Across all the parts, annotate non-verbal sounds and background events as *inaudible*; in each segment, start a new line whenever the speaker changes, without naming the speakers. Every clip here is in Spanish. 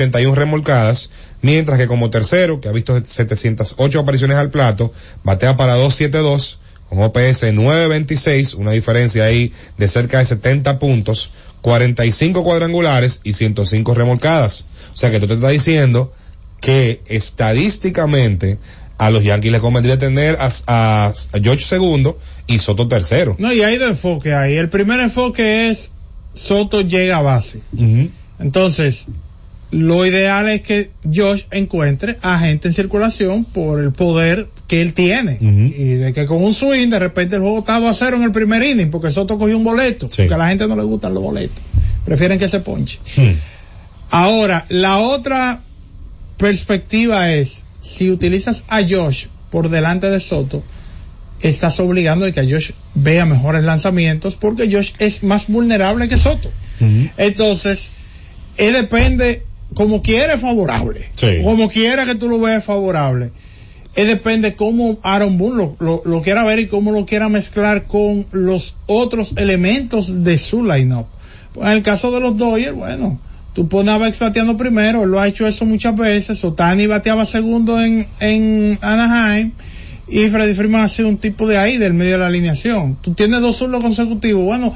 81 remolcadas, mientras que como tercero, que ha visto 708 apariciones al plato, batea para 272, con OPS 926, una diferencia ahí de cerca de 70 puntos, 45 cuadrangulares y 105 remolcadas. O sea que tú te estás diciendo que estadísticamente a los Yankees les convendría tener a, a, George segundo y Soto tercero.
No, y hay dos enfoques ahí. El primer enfoque es Soto llega a base. Entonces, lo ideal es que Josh encuentre a gente en circulación por el poder que él tiene. Y de que con un swing, de repente el juego está a cero en el primer inning, porque Soto cogió un boleto. Que a la gente no le gustan los boletos. Prefieren que se ponche. Ahora, la otra perspectiva es, si utilizas a Josh por delante de Soto, estás obligando a que Josh vea mejores lanzamientos porque Josh es más vulnerable que Soto. Entonces, él depende como quiere favorable. Como quiera que tú lo veas favorable. Él depende cómo Aaron Boone lo, lo, quiera ver y cómo lo quiera mezclar con los otros elementos de su lineup. Pues en el caso de los Dodgers, bueno, tú pones a Bex bateando primero, él lo ha hecho eso muchas veces, Otani bateaba segundo en, en Anaheim, y Freddy Freeman ha sido un tipo de ahí, del medio de la alineación. Tú tienes dos zurdos consecutivos, bueno,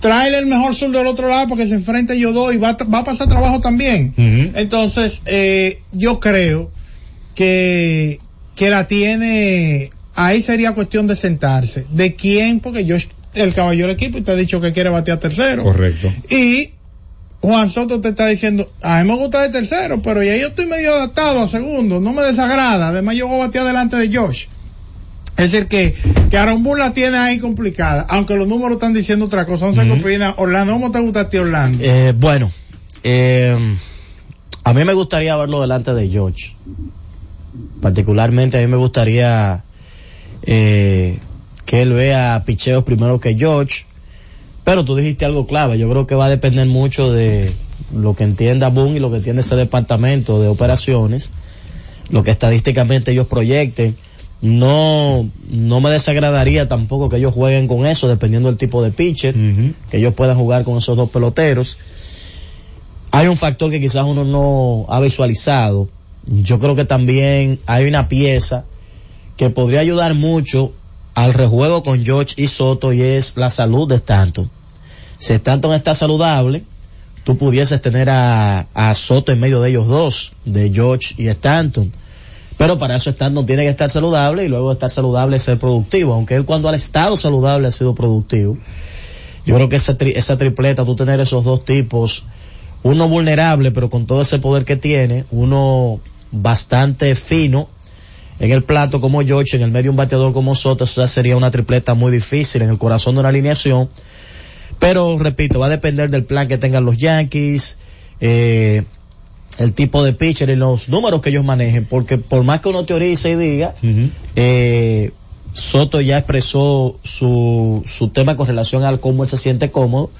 tráele el mejor sur del otro lado para que se enfrente yo dos y va, va a pasar trabajo también. Entonces, eh, yo creo que, que la tiene, ahí sería cuestión de sentarse. ¿De quién? Porque yo, el caballo del equipo, y te ha dicho que quiere batear tercero.
Correcto.
Y Juan Soto te está diciendo, a mí me gusta de tercero, pero ya yo estoy medio adaptado a segundo, no me desagrada. Además, yo voy a batear delante de Josh. Es decir, que, que Aaron Boone la tiene ahí complicada, aunque los números están diciendo otra cosa. No sé qué opina. Orlando, ¿cómo te gusta a ti, Orlando?
Eh, bueno, eh, a mí me gustaría verlo delante de George. Particularmente a mí me gustaría eh, que él vea picheos primero que George. Pero tú dijiste algo clave. Yo creo que va a depender mucho de lo que entienda Boone y lo que entiende ese departamento de operaciones. Lo que estadísticamente ellos proyecten no, no me desagradaría tampoco que ellos jueguen con eso, dependiendo del tipo de pitcher, que ellos puedan jugar con esos dos peloteros. Hay un factor que quizás uno no ha visualizado. Yo creo que también hay una pieza que podría ayudar mucho al rejuego con George y Soto y es la salud de Stanton. Si Stanton está saludable, tú pudieses tener a, a Soto en medio de ellos dos, de George y Stanton pero para eso no tiene que estar saludable y luego estar saludable ser productivo. Aunque él cuando ha estado saludable ha sido productivo. Yo creo que esa, esa tripleta, tú tener esos dos tipos, uno vulnerable pero con todo ese poder que tiene, uno bastante fino en el plato como George, en el medio un bateador como Soto, eso sería una tripleta muy difícil en el corazón de una alineación. Pero repito, va a depender del plan que tengan los Yankees, eh, el tipo de pitcher y los números que ellos manejen, porque por más que uno teorice y diga, eh, Soto ya expresó su, su tema con relación al cómo él se siente cómodo.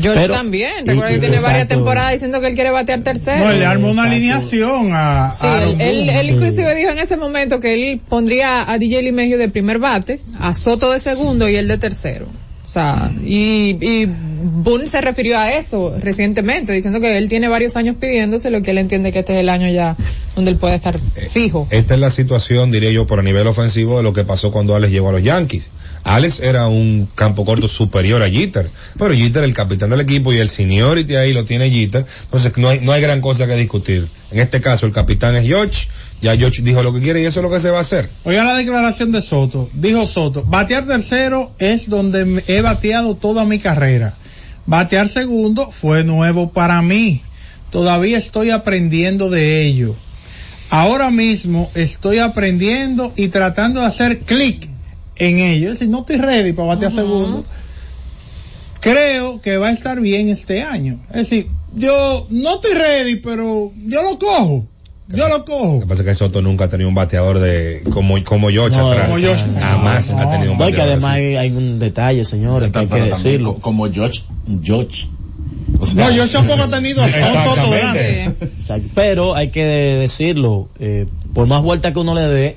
George también, recuerda que tiene varias temporadas diciendo que él quiere batear tercero.
No, le armó una alineación a...
Sí, él, él, inclusive dijo en ese momento que él pondría a DJ Limegio de primer bate, a Soto de segundo y él de tercero. O sea, y, y Boone se refirió a eso recientemente, diciendo que él tiene varios años pidiéndose lo que él entiende que este es el año ya donde él puede estar eh, fijo.
Esta es la situación, diría yo, por a nivel ofensivo de lo que pasó cuando Alex llegó a los Yankees. Alex era un campo corto superior a Jeter, pero Jeter el capitán del equipo y el seniority ahí lo tiene Jeter, entonces no hay, no hay gran cosa que discutir. En este caso el capitán es George, ya George dijo lo que quiere y eso es lo que se va a hacer.
Oiga la declaración de Soto. Dijo Soto, batear tercero es donde he bateado toda mi carrera. Batear segundo fue nuevo para mí. Todavía estoy aprendiendo de ello. Ahora mismo estoy aprendiendo y tratando de hacer clic en ello. Es decir, no estoy ready para batear segundo. Creo que va a estar bien este año. Es decir, yo no estoy ready, pero yo lo cojo. Yo lo cojo.
Lo que pasa es que Soto nunca ha tenido un bateador de como como George atrás. Jamás ha tenido un bateador.
que además hay, un detalle, señores, que hay que decirlo.
Como George, George.
no, George tampoco ha tenido a Soto
Pero hay que decirlo, eh, por más vuelta que uno le dé,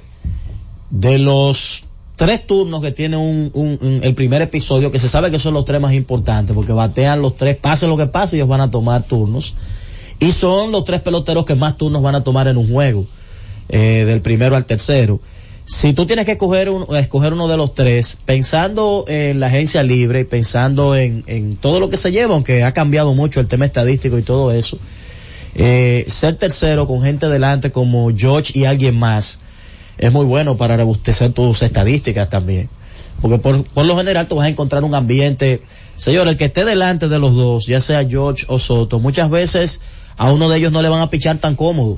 de los tres turnos que tiene un, un, el primer episodio, que se sabe que son los tres más importantes, porque batean los tres, pase lo que pase, ellos van a tomar turnos y son los tres peloteros que más turnos van a tomar en un juego, eh, del primero al tercero. Si tú tienes que escoger, un, escoger uno de los tres, pensando en la agencia libre, pensando en, en todo lo que se lleva, aunque ha cambiado mucho el tema estadístico y todo eso, eh, ser tercero con gente delante como George y alguien más es muy bueno para rebustecer tus estadísticas también. Porque por, por lo general tú vas a encontrar un ambiente, señor, el que esté delante de los dos, ya sea George o Soto, muchas veces a uno de ellos no le van a pichar tan cómodo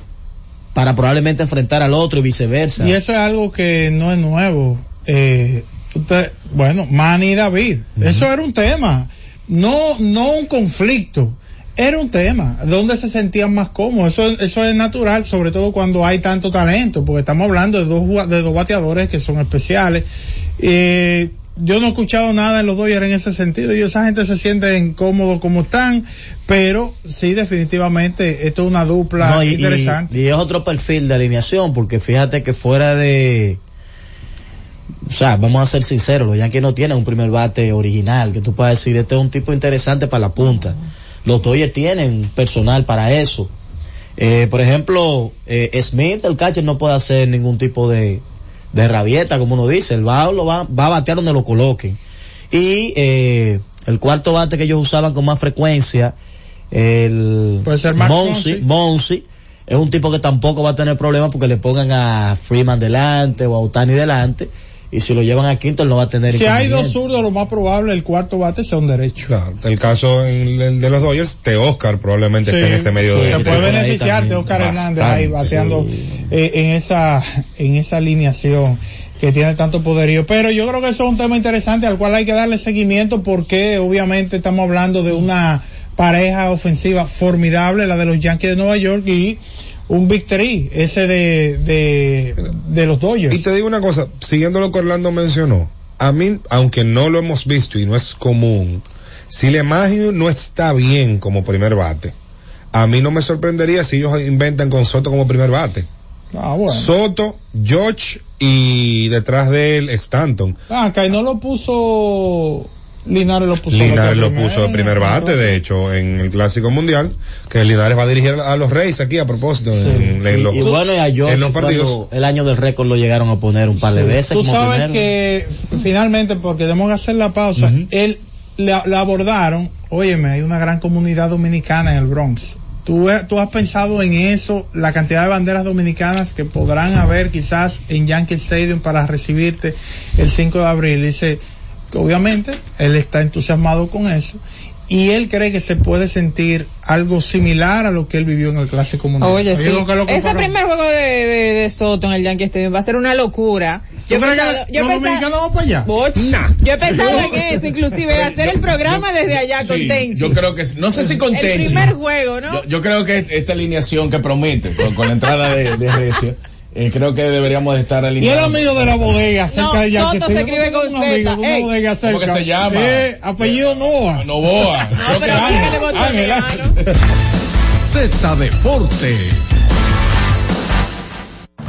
para probablemente enfrentar al otro y viceversa.
Y eso es algo que no es nuevo. Eh, usted, bueno, Manny y David, eso era un tema, no, no un conflicto era un tema, donde se sentían más cómodos. Eso, eso es natural, sobre todo cuando hay tanto talento, porque estamos hablando de dos, de dos bateadores que son especiales. Eh, yo no he escuchado nada en los Dodgers en ese sentido y esa gente se siente incómodo como están, pero sí definitivamente esto es una dupla
No, y,
interesante.
y- y es otro perfil de alineación, porque fíjate que fuera de, o sea, vamos a ser sinceros, los Yankees no tienen un primer bate original, que tú puedas decir, este es un tipo interesante para la punta. Los Dodgers tienen personal para eso. Eh, por ejemplo, eh, Smith, el catcher, no puede hacer ningún tipo de, de rabieta, como uno dice. El va, lo va, va a batear donde lo coloquen. Y eh, el cuarto bate que ellos usaban con más frecuencia, el Monsi,
Monsi.
Es un tipo que tampoco va a tener problemas porque le pongan a Freeman delante o a Otani delante. Y si lo llevan a quinto, él no va a tener
Si hay dos zurdos, lo más probable el cuarto bate sea un derecho.
Claro, el caso en el de los Dodgers, de Oscar probablemente
Sí,
esté en ese medio
sí,
de
se
por
puede beneficiar de. Oscar Hernández ahí bateando
sí.
eh, en esa en esa alineación que tiene tanto poderío. Pero yo creo que eso es un tema interesante al cual hay que darle seguimiento porque obviamente estamos hablando de una pareja ofensiva formidable, la de los Yankees de Nueva York y un victory, ese de, de, de los Dodgers.
Y te digo una cosa, siguiendo lo que Orlando mencionó, a mí, aunque no lo hemos visto y no es común, si LeMahieu no está bien como primer bate, a mí no me sorprendería si ellos inventan con Soto como primer bate.
Ah, bueno.
Soto, George y detrás de él Stanton.
Ah, que no lo puso Linares lo puso
Linares lo puso de primer bate, de hecho, en el Clásico Mundial, que Linares va a dirigir a los Reyes aquí a propósito en, en
Y,
los,
y bueno, y a George
en los
cuando
partidos.
el año del récord lo llegaron a poner un par de veces
Tú
como
sabes
primero.
que finalmente, porque tenemos que hacer la pausa, él la, abordaron. Óyeme, hay una gran comunidad dominicana en el Bronx. ¿Tú, tú has pensado en eso, la cantidad de banderas dominicanas que podrán haber quizás en Yankee Stadium para recibirte el 5 de abril. Dice que obviamente él está entusiasmado con eso y él cree que se puede sentir algo similar a lo que él vivió en el Clásico Mundial.
Oye, sí. Ese primer juego de, de, de Soto en el Yankee Stadium va a ser una locura.
¿Tú
Yo he pensado,
que
yo
los
pensado-
dominicanos vamos para allá?
Boch, yo he pensado en eso, inclusive hacer el programa desde allá con
Sí,
Tenchi.
yo creo que, no sé si con
el
Tenchi.
primer juego, ¿no?
Yo, yo creo que esta alineación que promete, con, con la entrada de, de Recio, eh, creo que deberíamos de estar
Y el
alineados.
amigo de la bodega cerca
No,
de Yankee
Soto se escribe con
Un amigo de una bodega cerca.
¿Cómo que se llama?
Eh, apellido Noah.
Novoa.
No,
Creo que
pero dígale
Ángel. Ángel. *laughs*
Z Deportes.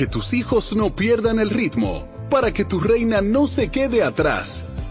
Que
tus hijos no pierdan el ritmo, para que tu reina no se quede atrás,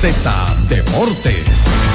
Z Deportes.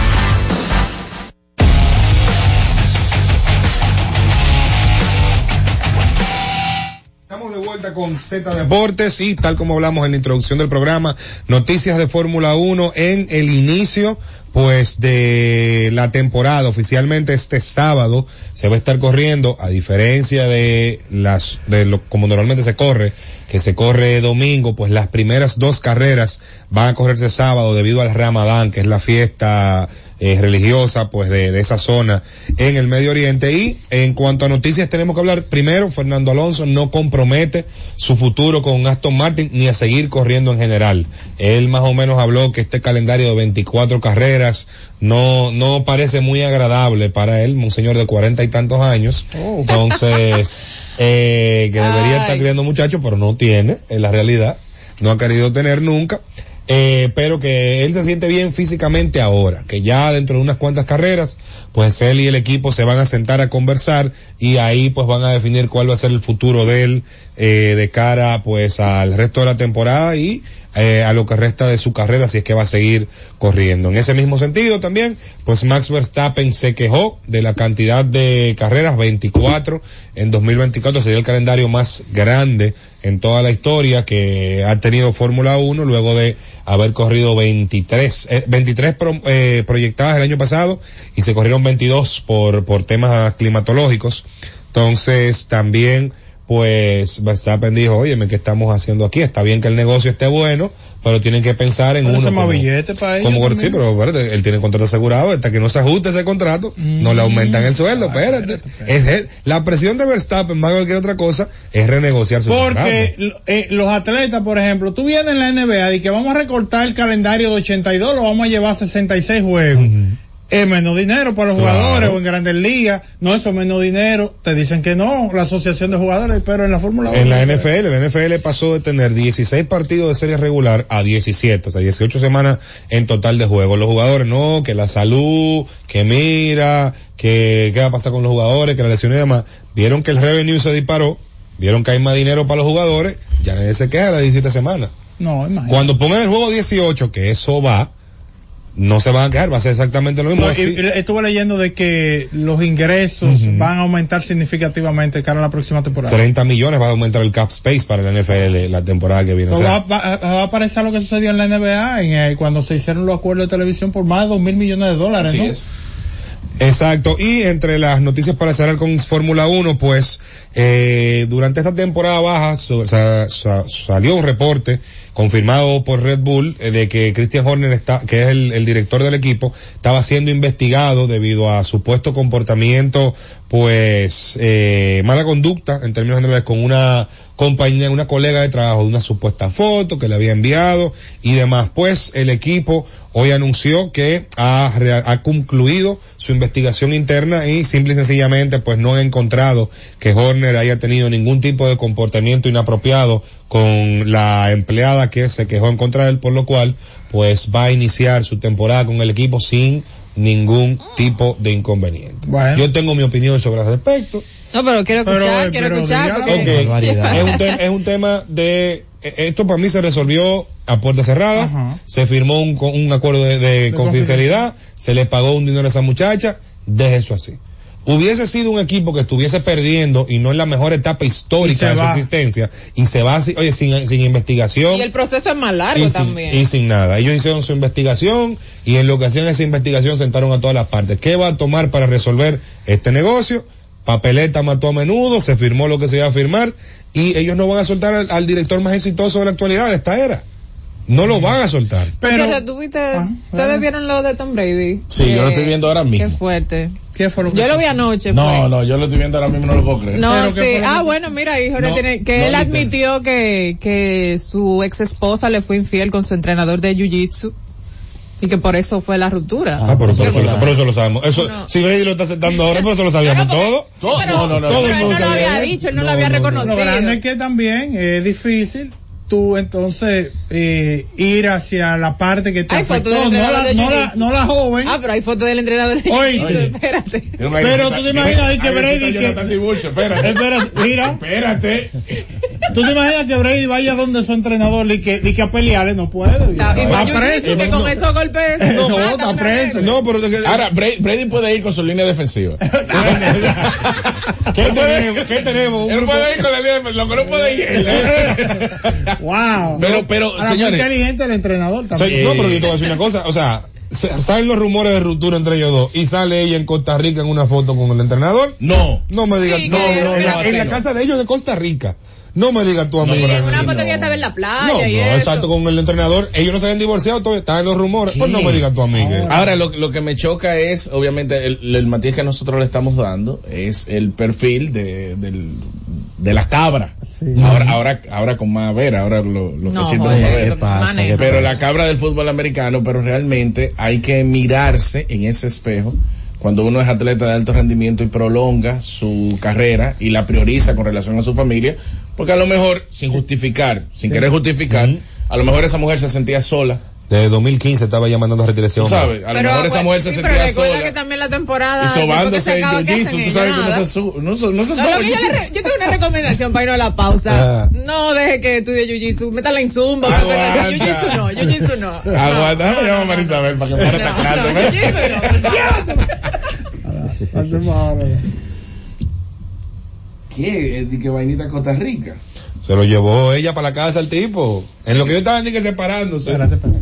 De vuelta con Z Deportes y tal como hablamos en la introducción del programa, noticias de Fórmula 1 en el inicio pues de la temporada. Oficialmente este sábado se va a estar corriendo a diferencia de las de lo como normalmente se corre que se corre domingo pues las primeras dos carreras van a correrse sábado debido al Ramadán que es la fiesta eh, religiosa pues de, de, esa zona en el Medio Oriente. Y en cuanto a noticias tenemos que hablar primero Fernando Alonso no compromete su futuro con Aston Martin ni a seguir corriendo en general. Él más o menos habló que este calendario de 24 carreras no no parece muy agradable para él un señor de cuarenta y tantos años. Oh. entonces *laughs* eh, que debería Ay. estar criando muchachos pero no tiene en la realidad. No ha querido tener nunca eh, pero que él se siente bien físicamente ahora, que ya dentro de unas cuantas carreras, pues él y el equipo se van a sentar a conversar y ahí pues van a definir cuál va a ser el futuro de él eh, de cara pues al resto de la temporada y eh, a lo que resta de su carrera si es que va a seguir corriendo. En ese mismo sentido también, pues Max Verstappen se quejó de la cantidad de carreras, 24 en 2024 sería el calendario más grande en toda la historia que ha tenido Fórmula 1 luego de haber corrido 23, eh, 23 pro, eh, proyectadas el año pasado y se corrieron 22 por, por temas climatológicos. Entonces también pues Verstappen dijo, oye, ¿qué estamos haciendo aquí? Está bien que el negocio esté bueno, pero tienen que pensar en
pero
uno.
Como, billete para
como ellos sí, pero espérate, él tiene contrato asegurado, hasta que no se ajuste ese contrato, mm. no le aumentan el sueldo, espérate. espérate, espérate. Es, la presión de Verstappen más que cualquier otra cosa es renegociar su
Porque eh, los atletas, por ejemplo, tú vienes en la NBA y que vamos a recortar el calendario de 82, lo vamos a llevar a 66 juegos. Uh -huh es menos dinero para los claro. jugadores o en grandes ligas, no eso es menos dinero, te dicen que no, la asociación de jugadores, pero en la Fórmula 1.
En la NFL, la NFL pasó de tener 16 partidos de serie regular a 17, o sea, 18 semanas en total de juego. Los jugadores, no, que la salud, que mira, que qué va a pasar con los jugadores, que la lesión y demás. Vieron que el revenue se disparó, vieron que hay más dinero para los jugadores, ya nadie se queda las 17 semanas.
No, imagínate.
Cuando pongan el juego 18, que eso va, no se van a quedar, va a ser exactamente lo mismo.
No, estuve leyendo de que los ingresos uh -huh. van a aumentar significativamente cara a la próxima temporada.
30 millones va a aumentar el cap space para la NFL la temporada que viene.
O sea, va, va, va, a parecer lo que sucedió en la NBA en, eh, cuando se hicieron los acuerdos de televisión por más de 2 mil millones de dólares.
Así
¿no?
es. Exacto, y entre las noticias para cerrar con Fórmula 1, pues eh, durante esta temporada baja salió un reporte confirmado por Red Bull eh, de que Christian Horner está, que es el, el, director del equipo, estaba siendo investigado debido a supuesto comportamiento, pues eh, mala conducta en términos generales con una compañía, una colega de trabajo de una supuesta foto que le había enviado y demás. Pues el equipo hoy anunció que ha, ha concluido su investigación interna y simple y sencillamente pues no han encontrado que Horner haya tenido ningún tipo de comportamiento inapropiado con la empleada que se quejó en contra de él, por lo cual pues va a iniciar su temporada con el equipo sin ningún tipo de inconveniente.
Bueno.
Yo tengo mi opinión sobre el respecto.
No, pero quiero escuchar,
eh,
quiero
pero
escuchar. Porque...
Es un, te- es un tema de eh, esto para mí se resolvió a puerta cerrada,
Ajá.
se firmó un, un acuerdo de, de confidencialidad, se le pagó un dinero a esa muchacha, deje eso así. Hubiese sido un equipo que estuviese perdiendo y no en la mejor etapa histórica de su existencia y se va así, oye, sin, sin investigación
Y el proceso es más largo
y sin,
también.
y sin nada. Ellos hicieron su investigación y en lo que hacían esa investigación sentaron a todas las partes. ¿Qué va a tomar para resolver este negocio? Papeleta mató a menudo, se firmó lo que se iba a firmar y ellos no van a soltar al, al director más exitoso de la actualidad de esta era. No lo van a soltar.
Pero, Ah,
ustedes vieron lo de Tom Brady.
Sí, yo lo estoy viendo ahora mismo.
Qué fuerte.
¿qué fue lo que
Yo lo vi anoche.
No,
fue.
no, yo lo estoy viendo ahora mismo, no lo puedo creer.
No,
Pero
sí.
¿qué fue lo
Ah, bueno, mira,
No,
tiene, que
no
él admitió que, que su ex esposa le fue infiel con su entrenador de jiu-jitsu y que por eso fue la ruptura.
Ah, pero eso, eso- pero eso lo sabemos. Eso,
No.
si Brady lo está aceptando ahora, pero eso lo sabíamos todo.
Todo- no, no, no,
todo
no.
el
pero él
mundo
no lo
sabía
había
eso.
dicho, él no,
No,
lo había
no, no.
reconocido.
Lo grande es que también es difícil tú entonces eh, ir hacia la parte que te
Hay
afectó,
del
no la, no, la, no joven.
Ah, pero hay fotos del entrenador de
Oye.
espérate.
Pero tú te imaginas que Brady que-
Espérate.
Espera, mira,
Espérate.
tú te imaginas que Brady vaya donde su entrenador y que, y que a pelearle no puede.
Ah, y
Va
más
preso.
jiu-jitsu que con esos *laughs* golpes
No,
matan
está preso.
No, pero
Ahora, Brady, Brady puede ir con su línea defensiva. *laughs*
¿qué tenemos? ¿Qué tenemos?
Él puede ir con la línea defensiva, lo que no puede ir. *laughs*
Wow.
Pero, pero,
Ahora, muy
señores,
inteligente el entrenador también.
no, pero yo te voy a decir una cosa, o sea, se- salen los rumores de ruptura entre ellos dos y sale ella en Costa Rica en una foto con el entrenador.
no.
No me digas,
Sí,
no, no, en, la,
no,
en la
no.
casa de ellos de Costa Rica. No me digas tu
No,
amiga.
pero
En una
Sí,
foto
no.
que ya estaba en la playa
No,
y
no,
eso.
exacto, con el entrenador. Ellos no se habían divorciado, todavía están en los rumores. Pues no me digas tu amiga.
Ahora, lo, lo que me choca es, obviamente, el, el matiz que nosotros le estamos dando es el perfil de, del, de la cabra. Ahora, ahora, ahora con más ver, ahora lo- los
No,
cachitos
joder,
con más ver.
¿qué pasa?
manejo.
¿Qué
Pero la cabra del fútbol americano, pero realmente hay que mirarse en ese espejo cuando uno es atleta de alto rendimiento y prolonga su carrera y la prioriza con relación a su familia, porque a lo mejor, sin justificar, sin querer justificar, a lo mejor esa mujer se sentía sola,
Desde 2015 estaba ya mandando a retirarse.
tú sabes, a lo
Pero,
mejor esa mujer se
sí, pero
sentía
recuerda
sola
que también la temporada
y
se
sobándose en
acaba, ¿qué
jiu-jitsu, tú sabes que no se, su, no, se- no se
No, yo, re- yo tengo una recomendación para irnos a la pausa.
Ah. *laughs*
No deje que estudie jiu-jitsu, métala en zumba.
Aguanta.
porque Jiu-jitsu no, jiu-jitsu no. *laughs*
Aguanta, déjame llamar a Marisabel para que pare esta
No,
clase.
no, jiu-jitsu no. *laughs*
¿Qué? ¿De qué vainita Costa Rica?
Se lo llevó ella para la casa al tipo. En lo que yo estaba ni que separándose.
Espérate, espérate.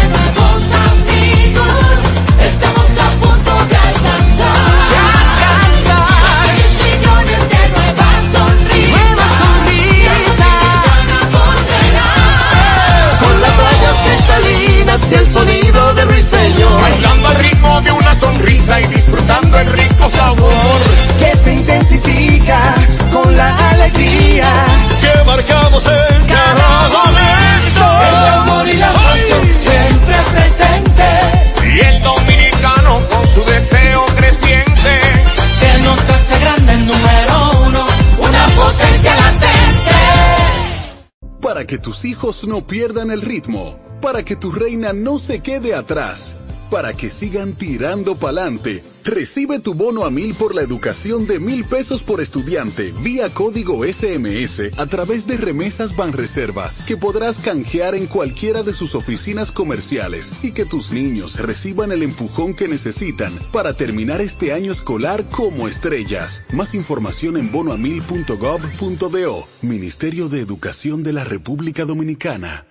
Que tus hijos no pierdan el ritmo, para que tu reina no se quede atrás, para que sigan tirando pa'lante, Recibe tu bono a mil por la educación de mil pesos por estudiante vía código SMS a través de remesas Banreservas que podrás canjear en cualquiera de sus oficinas comerciales y que tus niños reciban el empujón que necesitan para terminar este año escolar como estrellas. Más información en bonoamil.gov.do. Ministerio de Educación de la República Dominicana.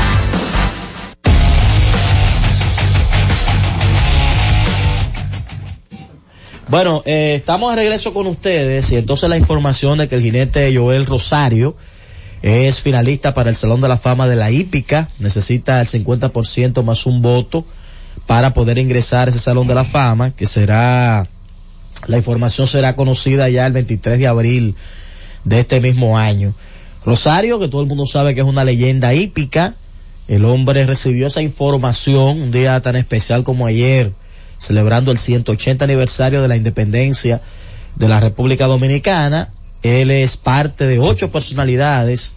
Bueno, eh, estamos de regreso con ustedes y entonces la información de que el jinete Joel Rosario es finalista para el Salón de la Fama de la Hípica, necesita el 50% más un voto para poder ingresar a ese Salón de la Fama, que será, la información será conocida ya el 23 de abril de este mismo año. Rosario, que todo el mundo sabe que es una leyenda hípica, el hombre recibió esa información un día tan especial como ayer, celebrando el 180 aniversario de la independencia de la República Dominicana. Él es parte de ocho personalidades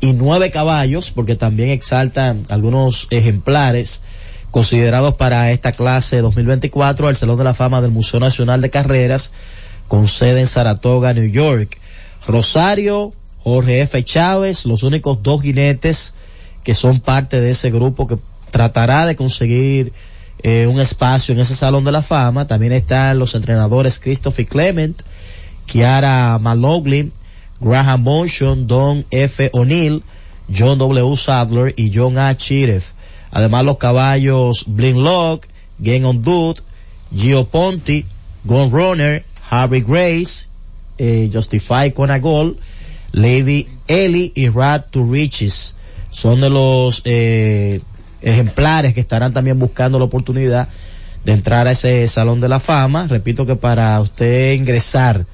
y nueve caballos, porque también exaltan algunos ejemplares considerados para esta clase 2024 al Salón de la Fama del Museo Nacional de Carreras, con sede en Saratoga, New York. Rosario, Jorge F. Chávez, los únicos dos jinetes que son parte de ese grupo que tratará de conseguir eh, un espacio en ese Salón de la Fama. También están los entrenadores Christopher Clement, Kiara Maloglin, Graham Monson, Don F. O'Neill, John W. Sadler y John A. Chiref. Además los caballos Blin Lock, Game on Dude, Gio Ponti, Gun Runner, Harry Grace, eh, Justify Conagol, Lady Ellie y Rad to Riches. Son de los eh, ejemplares que estarán también buscando la oportunidad de entrar a ese Salón de la Fama. Repito que para usted ingresar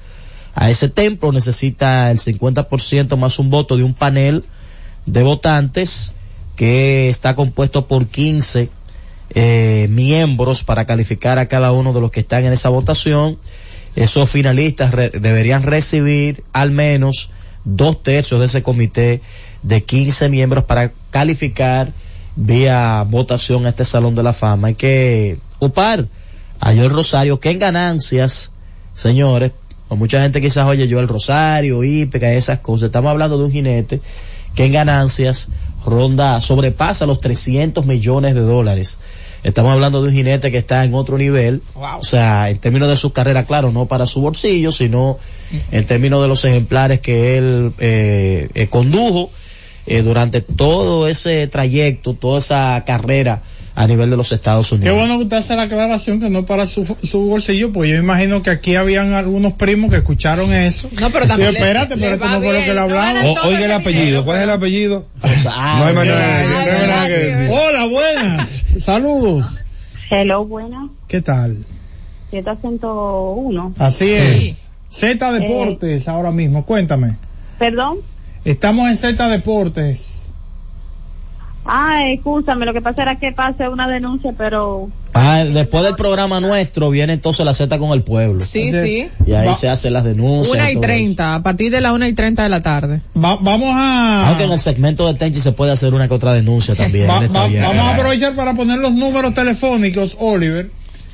a ese templo necesita el 50% más un voto de un panel de votantes que está compuesto por 15 eh, miembros para calificar a cada uno de los que están en esa votación. Esos finalistas deberían recibir al menos dos tercios de ese comité de 15 miembros para calificar vía votación a este Salón de la Fama. Hay que upar a Joel Rosario, que en ganancias, señores, o mucha gente quizás oye Joel Rosario, Ípeca, esas cosas. Estamos hablando de un jinete que en ganancias ronda, sobrepasa los 300 millones de dólares. Estamos hablando de un jinete que está en otro nivel, o sea, en términos de su carrera, claro, no para su bolsillo, sino en términos de los ejemplares que él eh, eh, condujo eh, durante todo ese trayecto, toda esa carrera a nivel de los Estados
Qué
Unidos.
bueno que usted hace la aclaración que no para su, su bolsillo, pues yo imagino que aquí habían algunos primos que escucharon eso.
No, pero también
Y espérate,
le-
pero esto no fue lo que le
no
oiga el apellido, ¿cuál es el apellido? no hay manera, no hay manera que...
Hola, buenas. Saludos.
Hello, buena.
¿Qué tal?
Z101.
Así
Sí.
es. Z Deportes ahora mismo, cuéntame.
Perdón.
Estamos en Z Deportes.
Ah, escúchame, lo que pasa era que pasé una denuncia, pero
Ah, después del programa nuestro viene entonces la Z con el pueblo.
Sí, sí.
Y ahí
Va-
se hacen las denuncias.
Una y treinta, a partir de la una y treinta de la tarde.
Va- vamos a...
Aunque en el segmento de Tenchi se puede hacer una que otra denuncia también.
Va- vamos a aprovechar para poner los números telefónicos, Oliver,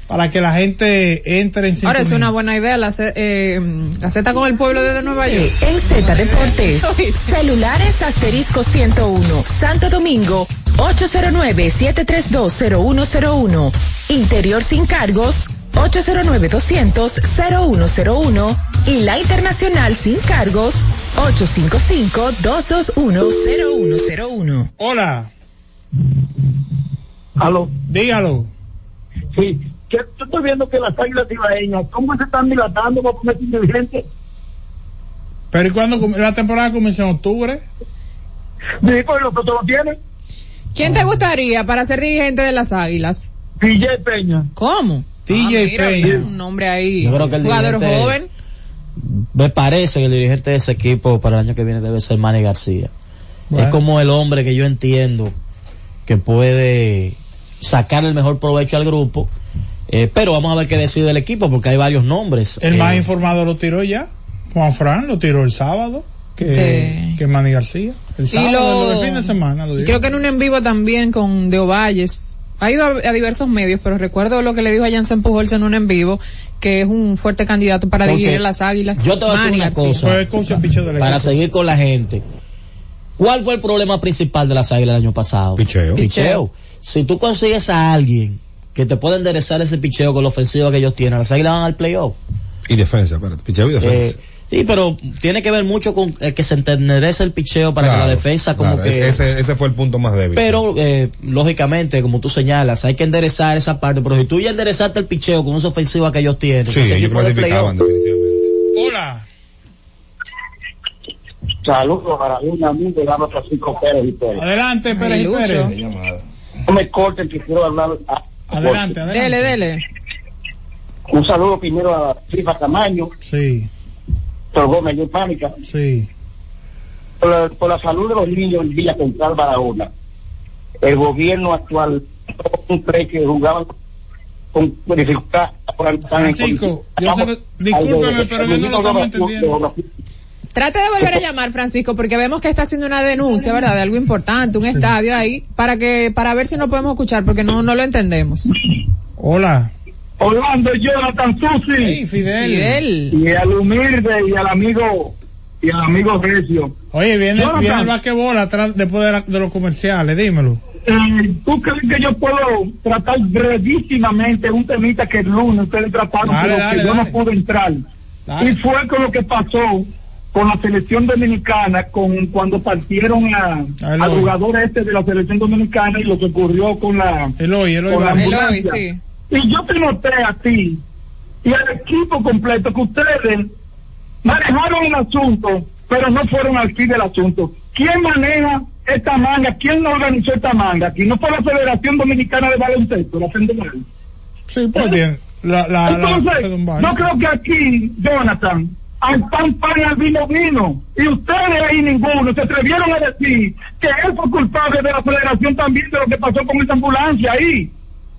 para que la gente entre en
Ahora es una buena idea la, Z- eh, la Z con el pueblo desde Nueva York.
En Z Deportes, *laughs* celulares asterisco 101, Santo Domingo, 809-7320101, interior sin cargos, 809-200-0101 y la internacional sin cargos, 855-221-0101.
Hola.
Aló.
Dígalo.
Sí, que yo estoy viendo que las águilas ibaeñas, ¿cómo se están dilatando para poner dirigente?
Pero ¿y cuándo la temporada comienza en octubre?
Sí, pues los otros lo tienen.
¿Quién te gustaría para ser dirigente de las Águilas?
DJ Peña.
¿Cómo?
TJ
Ah, mira,
Peña.
mira, Un nombre ahí.
Yo creo que el
jugador
dirigente-
joven.
Me parece que el dirigente de ese equipo para el año que viene debe ser Manny García.
Bueno.
Es como el hombre que yo entiendo que puede sacar el mejor provecho al grupo. Eh, pero vamos a ver qué decide el equipo porque hay varios nombres.
El
Eh,
más informado lo tiró ya. Juan Fran lo tiró el sábado. Que,
Sí.
que Manny García. El
Y
sábado,
lo-
el fin de semana lo
Y
dijo.
creo que en un en vivo también con De Ovalles. Ha ido a, a diversos medios, pero recuerdo lo que le dijo a Jansen Pujols en un en vivo, que es un fuerte candidato para
Porque
dirigir las Águilas.
yo te voy a decir una cosa. Para seguir con la gente. ¿Cuál fue el problema principal de las águilas el año pasado?
Picheo.
Picheo. Si tú consigues a alguien que te pueda enderezar ese picheo con la ofensiva que ellos tienen, las águilas van al playoff.
Y defensa, espérate, picheo y defensa.
Eh, sí, pero tiene que ver mucho con eh, que se enderece el picheo para que la defensa como
claro,
que...
ese, ese fue el punto más débil.
Pero, eh, lógicamente, como tú señalas, hay que enderezar esa parte. Pero si tú ya enderezaste el picheo con esa ofensiva que ellos tienen,
sí, ellos clasificaban definitivamente.
Hola.
Saludos para un amigo de Álvaro Francisco Pérez y Pérez.
Adelante, Pérez y. Pérez.
No me corten que quiero hablar. a-
Adelante, adelante.
Dele, dele.
Un saludo primero a Trifa Camaño,
Sí,
Doctor Gómez de Pánica,
sí.
por la, por la salud de los niños en Villa Central Barahona. El gobierno actual, un que jugaban con dificultad. por el-
Francisco, yo sé que- discúlpeme, pero que no lo estamos entendiendo.
Trate de volver a llamar, Francisco, porque vemos que está haciendo una denuncia, ¿verdad? De algo importante, un estadio ahí, para que, para ver si no podemos escuchar, porque no, no lo entendemos.
Hola.
Orlando Jonathan Susi.
Hey, Fidel.
Fidel.
Y al humilde y al amigo y al amigo Recio.
Oye, viene,
Jonathan.
viene el basquetbol atrás después de, la- de los comerciales, dímelo.
Eh, ¿Tú crees que yo puedo tratar brevísimamente un temita que el lunes ustedes trataron,
Dale,
pero
dale,
que yo no pude entrar?
Dale.
Y fue con lo que pasó con la selección dominicana, con cuando partieron a,
Eloy.
al jugador este de la selección dominicana y lo que ocurrió con la,
Eloy, Eloy
con la.
Eloy, sí.
Y yo te noté a ti y al equipo completo que ustedes manejaron el asunto, pero no fueron al fin del asunto. ¿Quién maneja esta manga? ¿Quién organizó esta manga? Aquí no fue la Federación Dominicana de Baloncesto, la FEDOMAL.
Sí, pues bien. La, la, la,
Entonces,
Fedonbal.
yo creo que aquí, Jonathan, al pan pan y al vino vino. Y ustedes ahí ninguno se atrevieron a decir que él fue culpable de la federación también de lo que pasó con esa ambulancia ahí.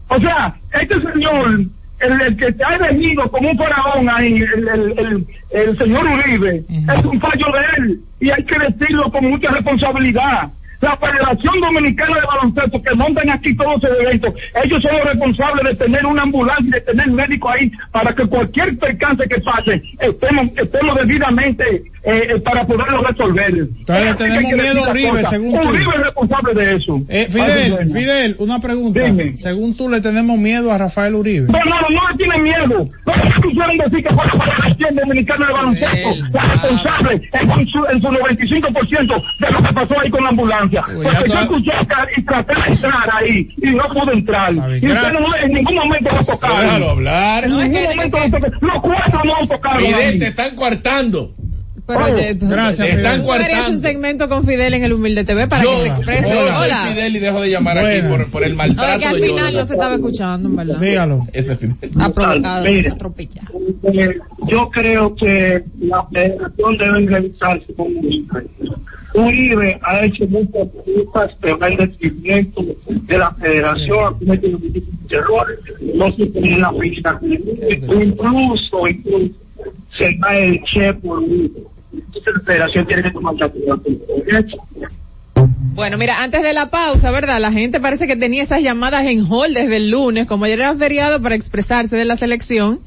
O sea, este señor, el, el que se ha venido como un faraón ahí, el, el, el, el señor Uribe, es un fallo de él. Y hay que decirlo con mucha responsabilidad. La Federación Dominicana de Baloncesto que montan aquí todos esos eventos, ellos son los responsables de tener una ambulancia y de tener médico ahí para que cualquier percance que pase estemos, estemos debidamente eh, eh, para poderlo resolver.
Entonces le tenemos
que
miedo a Uribe, según tú.
Uribe es responsable de eso.
Eh, Fidel. Fidel, una pregunta.
Dime.
Según tú le tenemos miedo a Rafael Uribe.
No, no, no le tienen miedo. No quisieron decir que fue la Federación Dominicana de Baloncesto la responsable en su, en su 95% de lo que pasó ahí con la ambulancia.
Uy, ya
Porque yo
está-
escuché y traté de entrar ahí y no pude entrar.
Bien,
Y ustedes no, en ningún momento lo tocaron.
Déjalo hablar.
En ningún momento lo tocaron. Los cuatro no han tocado.
Fidel, te están coartando.
Pero,
Oye,
eh,
Gracias,
están
hacer un segmento con Fidel en el Humilde TV para
Yo,
que se exprese.
yo soy
Hola.
Fidel y dejo de llamar aquí
Buenas.
por, por el maltrato
es que al
de
final no se estaba escuchando, en verdad.
Dígalo.
Ese es Fidel.
Ha provocado
Mira. Eh, yo creo que la federación debe revisarse con Uribe. Ha hecho muchas cosas que va en detrimento de la federación, ha cometido muchísimos errores, no se en la pista. Incluso, incluso, se va el che por Uribe.
Bueno, mira, antes de la pausa, ¿verdad? La gente parece que tenía esas llamadas en hold desde el lunes, como ayer era feriado, para expresarse de la selección.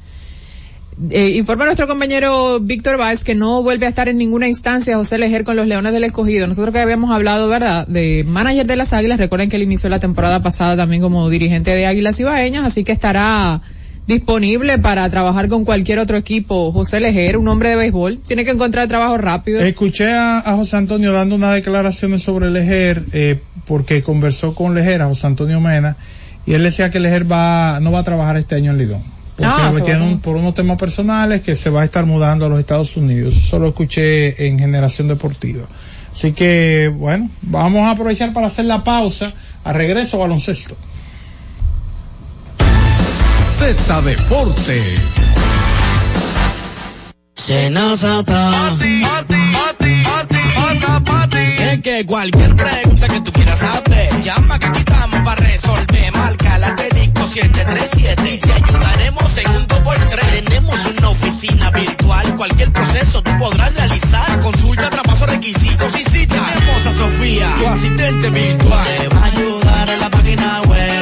Eh, informa nuestro compañero Víctor Valls que no vuelve a estar en ninguna instancia José Lejer con los Leones del Escogido. Nosotros que habíamos hablado, ¿verdad?, de manager de las Águilas. Recuerden que él inició la temporada pasada también como dirigente de Águilas Ibaeñas, así que estará disponible para trabajar con cualquier otro equipo. José Lejer, un hombre de béisbol, tiene que encontrar trabajo rápido.
Escuché a, a José Antonio dando unas declaraciones sobre Lejer, eh, porque conversó con Lejer, a José Antonio Mena, y él decía que Lejer va, no va a trabajar este año en Lidón. Porque
Ah,
tiene un- por unos temas personales que se va a estar mudando a los Estados Unidos. Eso lo escuché en Generación Deportiva. Así que, bueno, vamos a aprovechar para hacer la pausa. A regreso baloncesto.
Z Deportes.
Es que cualquier pregunta que tú quieras saber, llama que aquí estamos para resolver. Marca la disco 737 y te ayudaremos en un 2x3. Tenemos una oficina virtual, cualquier proceso tú podrás realizar. Consulta, traspaso, requisitos y si tenemos a Sofía, tu asistente virtual. Te va a ayudar en la página web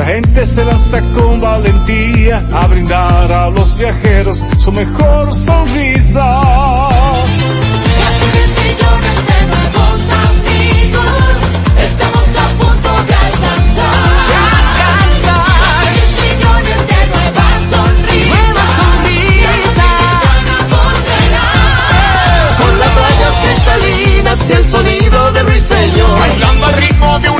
Nuestra gente se lanza con valentía a brindar a los viajeros su mejor sonrisa.
millones de nuevos amigos, estamos a punto de alcanzar. millones de nuevas sonrisas.
Con las rayas cristalinas y el sonido de ruiseñor.
Bailando al ritmo de una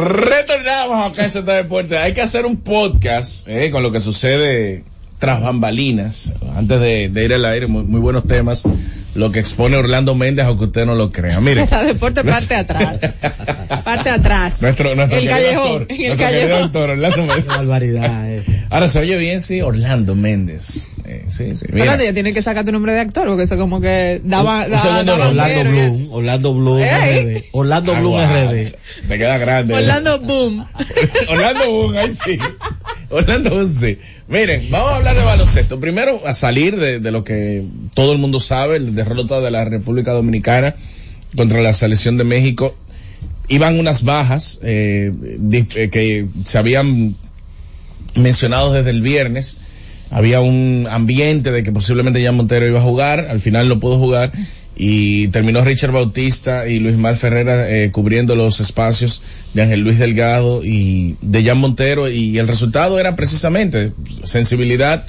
Retornamos acá en Z Deportes. Hay que hacer un podcast eh, con lo que sucede tras bambalinas. Antes de, de ir al aire, muy, muy buenos temas. Lo que expone Orlando Méndez, aunque usted no lo crea. Mire. *laughs*
Esa deporte parte atrás. Parte atrás.
Nuestro, nuestro
el callejón. en el
nuestro
callejón.
Orlando Méndez.
barbaridad. eh.
Ahora se oye bien, sí, Orlando Méndez. Eh, sí, sí. Mira.
Espérate, ya tienes que sacar tu nombre de actor, porque eso como que daba,
Un
daba,
segundo,
daba
Orlando. Bloom, Orlando Bloom. RD. Orlando
Ah,
Bloom
guau.
RD.
Te queda grande.
Orlando Boom. *laughs*
Orlando Boom, ahí sí. Orlando Boom, sí. Miren, vamos a hablar de baloncesto. Primero, a salir de, de lo que todo el mundo sabe, el derrota de la República Dominicana contra la selección de México. Iban unas bajas eh, eh, que se habían mencionado desde el viernes. Había un ambiente de que posiblemente ya Montero iba a jugar, al final no pudo jugar y terminó Richard Bautista y Luis Mal Ferrera eh, cubriendo los espacios de Ángel Luis Delgado y de Jan Montero y el resultado era precisamente sensibilidad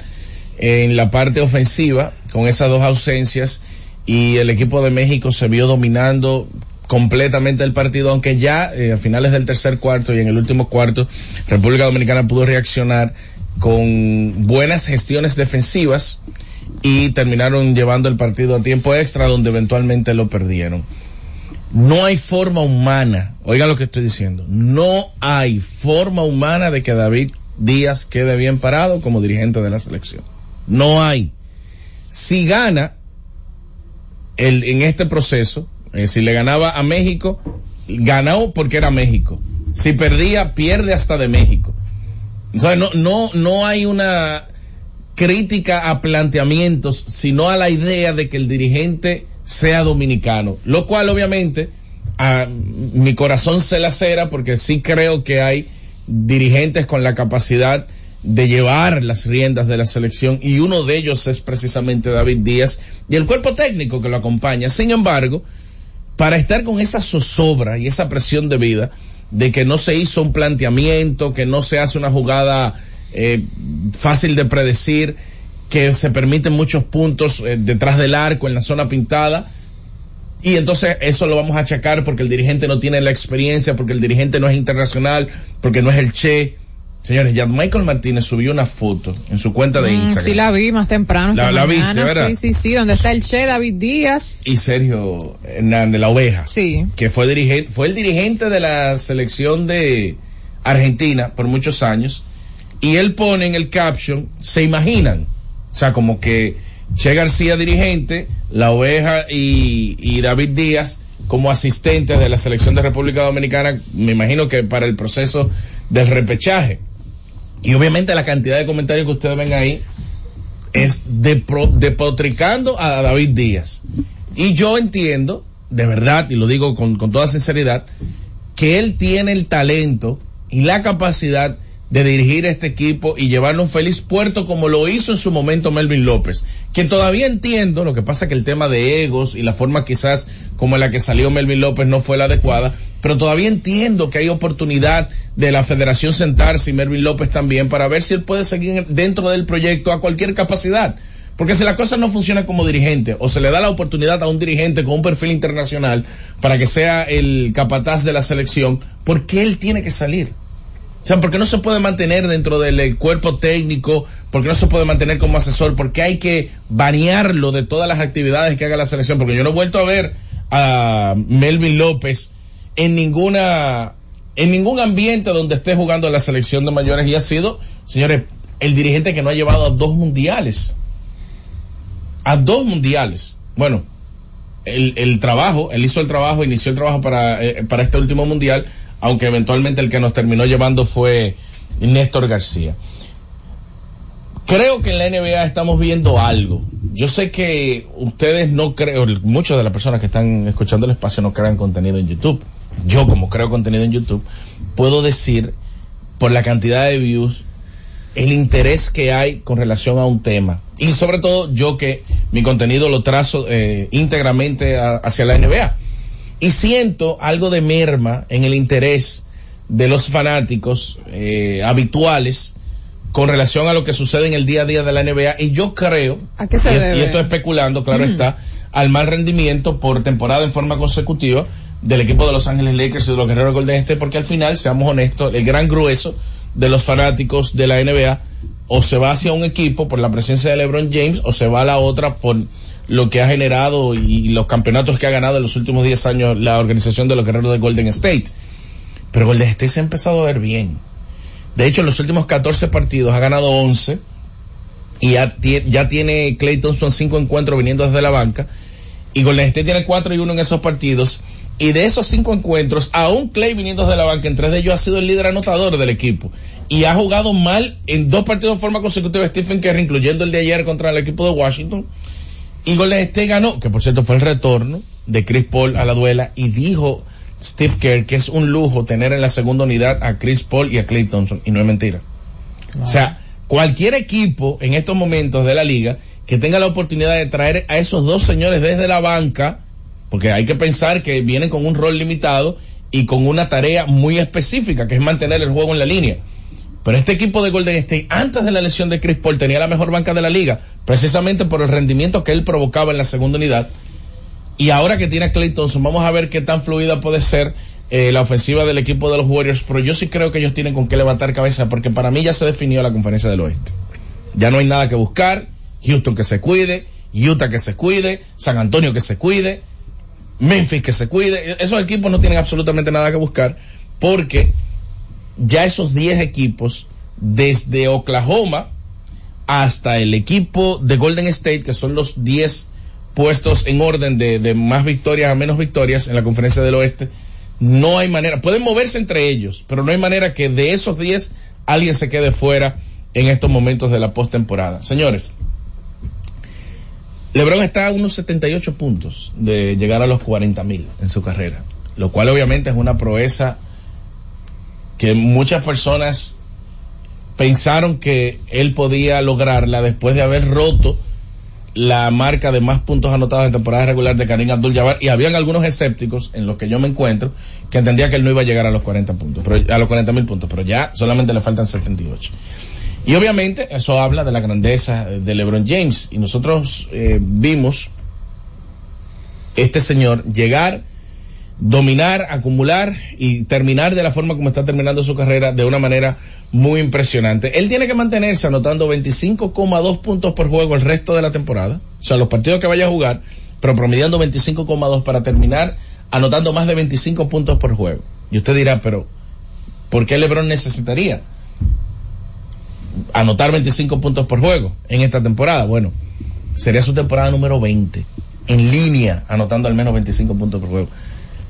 en la parte ofensiva con esas dos ausencias y el equipo de México se vio dominando completamente el partido, aunque ya eh, a finales del tercer cuarto y en el último cuarto República Dominicana pudo reaccionar con buenas gestiones defensivas y terminaron llevando el partido a tiempo extra donde eventualmente lo perdieron. No hay forma humana, oiga lo que estoy diciendo, no hay forma humana de que David Díaz quede bien parado como dirigente de la selección. No hay. Si gana el, en este proceso, eh, si le ganaba a México, ganó porque era México. Si perdía, pierde hasta de México. No, no, no hay una crítica a planteamientos, sino a la idea de que el dirigente sea dominicano. Lo cual obviamente a mi corazón se lacera porque sí creo que hay dirigentes con la capacidad de llevar las riendas de la selección y uno de ellos es precisamente David Díaz y el cuerpo técnico que lo acompaña. Sin embargo, para estar con esa zozobra y esa presión de vida de que no se hizo un planteamiento, que no se hace una jugada eh, fácil de predecir, que se permiten muchos puntos eh, detrás del arco en la zona pintada. Y entonces eso lo vamos a achacar porque el dirigente no tiene la experiencia, porque el dirigente no es internacional, porque no es el Che. Señores, ya Michael Martínez subió una foto en su cuenta de
Mm,
Instagram.
sí la vi más temprano.
La- la viste. ¿verdad?
Sí, sí, sí, donde está el Che David Díaz.
y Sergio Hernández, la oveja.
Sí.
Que fue dirigente, fue el dirigente de la selección de Argentina por muchos años. Y él pone en el caption, se imaginan. O sea, como que Che García dirigente, la oveja y, y David Díaz como asistentes de la selección de República Dominicana, me imagino que para el proceso del repechaje. Y obviamente la cantidad de comentarios que ustedes ven ahí es de depotricando a David Díaz. Y yo entiendo, de verdad, y lo digo con, con toda sinceridad, que él tiene el talento y la capacidad de dirigir este equipo y llevarlo a un feliz puerto como lo hizo en su momento Melvin López. Que todavía entiendo, lo que pasa que el tema de egos y la forma quizás como en la que salió Melvin López no fue la adecuada, pero todavía entiendo que hay oportunidad de la federación sentarse y Melvin López también para ver si él puede seguir dentro del proyecto a cualquier capacidad. Porque si la cosa no funciona como dirigente o se le da la oportunidad a un dirigente con un perfil internacional para que sea el capataz de la selección, ¿por qué él tiene que salir? O sea, ¿por qué no se puede mantener dentro del eh, cuerpo técnico? ¿Por qué no se puede mantener como asesor? ¿Por qué hay que banearlo de todas las actividades que haga la selección? Porque yo no he vuelto a ver a Melvin López en ninguna, en ningún ambiente donde esté jugando la selección de mayores y ha sido, señores, el dirigente que no ha llevado a dos mundiales. A dos mundiales. Bueno, el, el trabajo, él hizo el trabajo, inició el trabajo para, eh, para este último mundial, aunque eventualmente el que nos terminó llevando fue Néstor García. Creo que en la NBA estamos viendo algo. Yo sé que ustedes no creen, muchas de las personas que están escuchando el espacio no crean contenido en YouTube. Yo como creo contenido en YouTube, puedo decir por la cantidad de views el interés que hay con relación a un tema. Y sobre todo yo que mi contenido lo trazo eh, íntegramente hacia la NBA. Y siento algo de merma en el interés de los fanáticos eh, habituales con relación a lo que sucede en el día a día de la NBA. Y yo creo,
¿A qué se
y,
debe?
y esto especulando, claro
Mm.
está, al mal rendimiento por temporada en forma consecutiva del equipo de Los Ángeles Lakers y de los Guerreros Golden State, porque al final, seamos honestos, el gran grueso de los fanáticos de la NBA o se va hacia un equipo por la presencia de LeBron James o se va a la otra por lo que ha generado y los campeonatos que ha ganado en los últimos 10 años la organización de los Guerreros de Golden State. Pero Golden State se ha empezado a ver bien. De hecho, en los últimos 14 partidos ha ganado 11 y ya, tie- ya tiene Clay Thompson cinco encuentros viniendo desde la banca y Golden State tiene 4 y 1 en esos partidos y de esos cinco encuentros, aún Clay viniendo desde la banca, en tres de ellos ha sido el líder anotador del equipo y ha jugado mal en dos partidos de forma consecutiva Stephen Curry, incluyendo el de ayer contra el equipo de Washington y Golden State ganó, que por cierto fue el retorno de Chris Paul a la duela y dijo Steve Kerr que es un lujo tener en la segunda unidad a Chris Paul y a Clay Thompson y no es mentira. O sea, cualquier equipo en estos momentos de la liga que tenga la oportunidad de traer a esos dos señores desde la banca, porque hay que pensar que vienen con un rol limitado y con una tarea muy específica, que es mantener el juego en la línea. Pero este equipo de Golden State, antes de la lesión de Chris Paul, tenía la mejor banca de la liga, precisamente por el rendimiento que él provocaba en la segunda unidad. Y ahora que tiene a Clay Thompson, vamos a ver qué tan fluida puede ser eh, la ofensiva del equipo de los Warriors. Pero yo sí creo que ellos tienen con qué levantar cabeza, porque para mí ya se definió la conferencia del oeste. Ya no hay nada que buscar. Houston que se cuide, Utah que se cuide, San Antonio que se cuide, Memphis que se cuide. Esos equipos no tienen absolutamente nada que buscar, porque ya esos 10 equipos, desde Oklahoma hasta el equipo de Golden State, que son los 10 puestos en orden de, de más victorias a menos victorias en la conferencia del oeste, no hay manera, pueden moverse entre ellos, pero no hay manera que de esos 10 alguien se quede fuera en estos momentos de la postemporada. Señores, LeBron está a unos 78 puntos de llegar a los 40 mil en su carrera, lo cual obviamente es una proeza que muchas personas pensaron que él podía lograrla después de haber roto la marca de más puntos anotados en temporada regular de Karim Abdul-Jabbar y habían algunos escépticos en los que yo me encuentro que entendía que él no iba a llegar a los 40 puntos, a los 40 mil puntos, pero ya solamente le faltan 78. Y obviamente eso habla de la grandeza de LeBron James y nosotros eh, vimos este señor llegar, dominar, acumular y terminar de la forma como está terminando su carrera de una manera muy impresionante. Él tiene que mantenerse anotando 25,2 puntos por juego el resto de la temporada, o sea, los partidos que vaya a jugar, pero promediando 25,2 para terminar anotando más de 25 puntos por juego. Y usted dirá, pero ¿por qué LeBron necesitaría anotar 25 puntos por juego en esta temporada? Bueno, sería su temporada número 20 en línea anotando al menos 25 puntos por juego.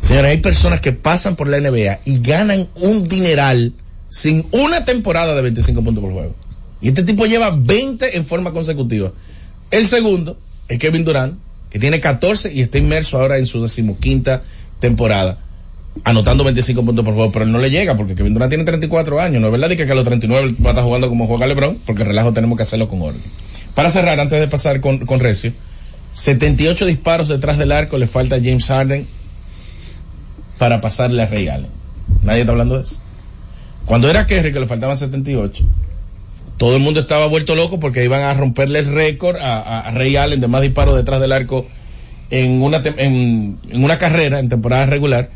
Señores, hay personas que pasan por la NBA y ganan un dineral sin una temporada de 25 puntos por juego. Y este tipo lleva 20 en forma consecutiva. El segundo es Kevin Durant, que tiene 14 y está inmerso ahora en su decimoquinta temporada, anotando 25 puntos por juego, pero él no le llega porque Kevin Durant tiene 34 años. No es verdad que a los 39 va a estar jugando como juega LeBron, porque relajo tenemos que hacerlo con orden. Para cerrar, antes de pasar con, con Recio, 78 disparos detrás del arco le falta a James Harden para pasarle a Ray Allen. Nadie está hablando de eso. Cuando era Kerry, que le faltaban 78, todo el mundo estaba vuelto loco porque iban a romperle el récord a, a, Ray Allen de más disparos detrás del arco en una, en una carrera, en temporada regular.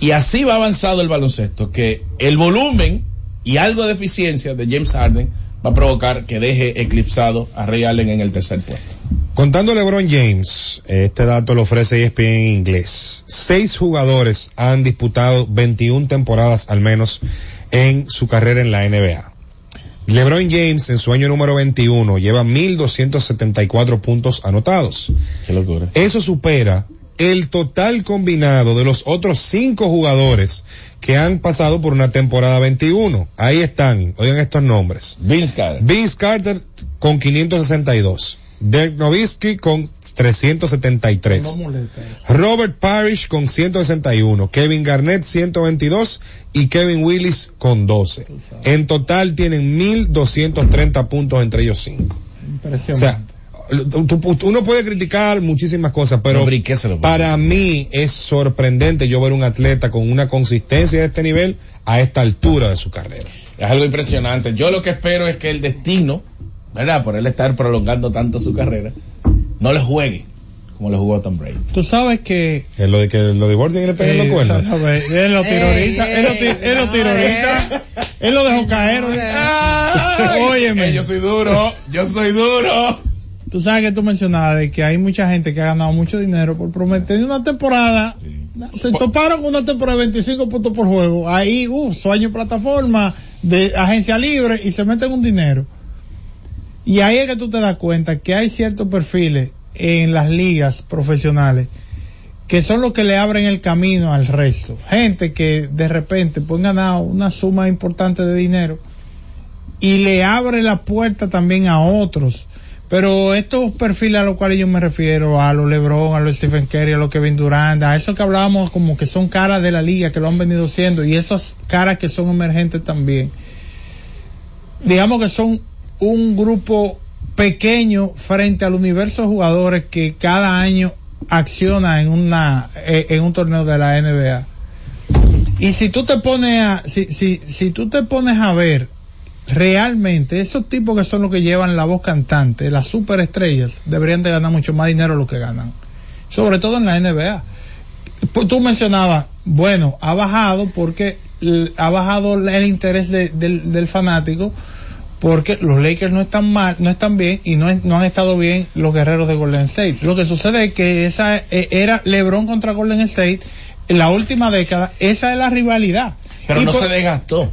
Y así va avanzado el baloncesto, que el volumen y algo de eficiencia de James Harden va a provocar que deje eclipsado a Ray Allen en el tercer puesto.
Contando LeBron James, este dato lo ofrece ESPN en inglés. Seis jugadores han disputado 21 temporadas al menos en su carrera en la NBA. LeBron James en su año número 21 lleva 1.274 puntos anotados.
Qué locura.
Eso supera el total combinado de los otros cinco jugadores que han pasado por una temporada 21. Ahí están, oigan estos nombres.
Vince Carter.
Vince Carter con 562. Dirk Nowitzki con 373. Robert Parrish con 161. Kevin Garnett 122 y Kevin Willis con 12. En total tienen 1230 puntos entre ellos cinco. O sea, uno puede criticar muchísimas cosas, pero para mí es sorprendente yo ver un atleta con una consistencia de este nivel a esta altura de su carrera.
Es algo impresionante. Yo lo que espero es que el destino, ¿verdad? Por él estar prolongando tanto su carrera, no le juegue como le jugó a Tom Brady.
Tú sabes que...
Es lo de que lo divorcian y le peguen los cuernos.
Él lo tiró ahorita, él lo tiró, él lo tiró ahorita, él lo dejó caer.
Óyeme. Yo soy duro, yo soy duro.
Tú sabes que tú mencionabas de que hay mucha gente que ha ganado mucho dinero por prometer una temporada Se toparon una temporada de 25 puntos por juego. Ahí, uh, sueño plataforma de agencia libre y se meten un dinero. Y ahí es que tú te das cuenta que hay ciertos perfiles en las ligas profesionales que son los que le abren el camino al resto. Gente que de repente pueden ganar una suma importante de dinero y le abre la puerta también a otros. Pero estos perfiles a los cuales yo me refiero, a los LeBron, a los Stephen Curry, a los Kevin Durant, a esos que hablábamos como que son caras de la liga, que lo han venido siendo, y esas caras que son emergentes también. Digamos que son un grupo pequeño frente al universo de jugadores que cada año acciona en una eh, en un torneo de la NBA. Y si tú te pones a si, si, si tú te pones a ver realmente esos tipos que son los que llevan la voz cantante, las superestrellas, deberían de ganar mucho más dinero de lo que ganan. Sobre todo en la NBA. Pues tú mencionabas, bueno, ha bajado porque ha bajado el interés de- del, del fanático porque los Lakers no están mal, no están bien y no, no han estado bien los guerreros de Golden State. Lo que sucede es que esa eh, era LeBron contra Golden State en la última década, esa es la rivalidad.
Pero
Y
no
por-
se desgastó.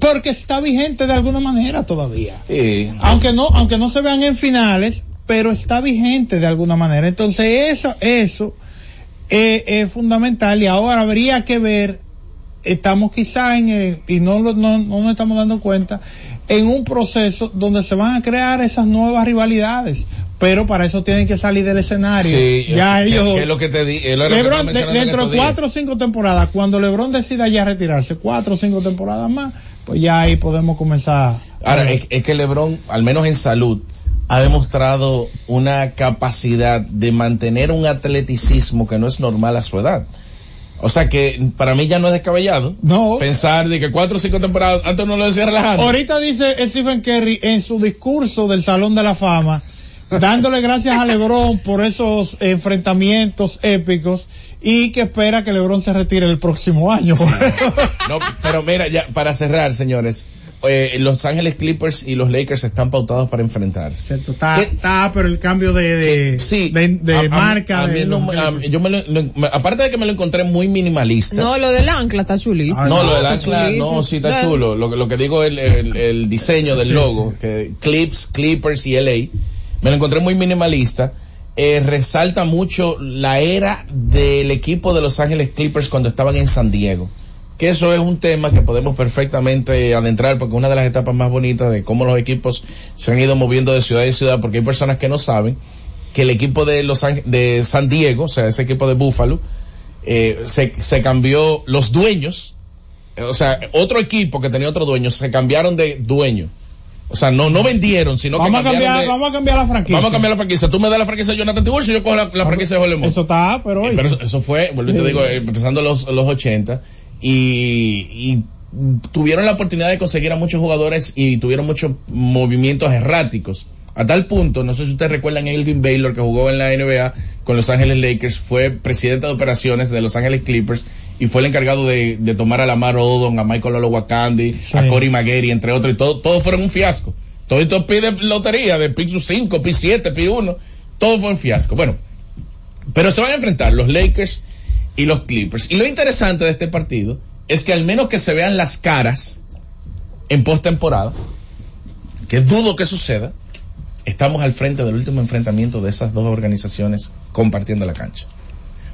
porque está vigente de alguna manera todavía.
Sí.
Aunque no, aunque no se vean en finales, pero está vigente de alguna manera. Entonces eso, eso eh, es fundamental y ahora habría que ver, estamos quizá en el, y no, no, no nos estamos dando cuenta, en un proceso donde se van a crear esas nuevas rivalidades. Pero para eso tienen que salir del escenario.
Sí,
ya
que-
ellos.
que es lo que te di, es lo que
Lebron, de- dentro de cuatro o cinco temporadas, cuando LeBron decida ya retirarse, cuatro o cinco temporadas más, pues ya ahí podemos comenzar.
Ahora, es, es que LeBron, al menos en salud, ha demostrado una capacidad de mantener un atleticismo que no es normal a su edad. O sea que para mí ya no es descabellado
no.
pensar de que cuatro o cinco temporadas, antes no lo decía relajando.
Ahorita dice Stephen Curry en su discurso del Salón de la Fama, *laughs* dándole gracias a LeBron por esos enfrentamientos épicos y que espera que LeBron se retire el próximo año.
No, pero mira, ya para cerrar, señores, eh, Los Ángeles Clippers y los Lakers están pautados para enfrentarse.
está, está, pero el cambio de, de,
Sí,
de, de
a-
marca.
a mí
de
no yo me lo- lo- me- aparte de que me lo encontré muy minimalista.
No, lo del ancla está chulísimo.
no, lo del
Está
ancla,
chulísimo.
no, sí está chulo. Lo, que- lo que digo es el, el, el diseño del
Sí,
logo, que Clips, Clippers y LA, me lo encontré muy minimalista. Eh, resalta mucho la era del equipo de Los Ángeles Clippers cuando estaban en San Diego. Que eso es un tema que podemos perfectamente adentrar porque es una de las etapas más bonitas de cómo los equipos se han ido moviendo de ciudad en ciudad porque hay personas que no saben que el equipo de Los de San Diego, o sea, ese equipo de Buffalo, eh, se, se cambió los dueños, o sea, otro equipo que tenía otro dueño, se cambiaron de dueño. O sea, no, no vendieron, sino
vamos, a
que cambiaron
cambiar,
de-
vamos a cambiar la franquicia.
Vamos a cambiar la franquicia. Tú me das la franquicia de Jonathan Tiburcio y yo cojo la, la franquicia de Jolemón.
Eso está, pero,
Eh, pero eso, eso fue, vuelvo y te digo, eh, empezando los, los 80 y, y tuvieron la oportunidad de conseguir a muchos jugadores y tuvieron muchos movimientos erráticos. A tal punto, no sé si ustedes recuerdan a Elvin Baylor que jugó en la NBA con Los Ángeles Lakers, fue presidente de operaciones de Los Ángeles Clippers y fue el encargado de, de tomar a Lamar Odom, a Michael Olowokandi, a Cory Maguire, entre otros, y todo, todos fueron un fiasco. Todos estos piden lotería de Pick 5, Pick 7, Pick 1, todo fue un fiasco. Bueno, pero se van a enfrentar los Lakers y los Clippers. Y lo interesante de este partido es que al menos que se vean las caras en postemporada, que dudo que suceda, estamos al frente del último enfrentamiento de esas dos organizaciones compartiendo la cancha.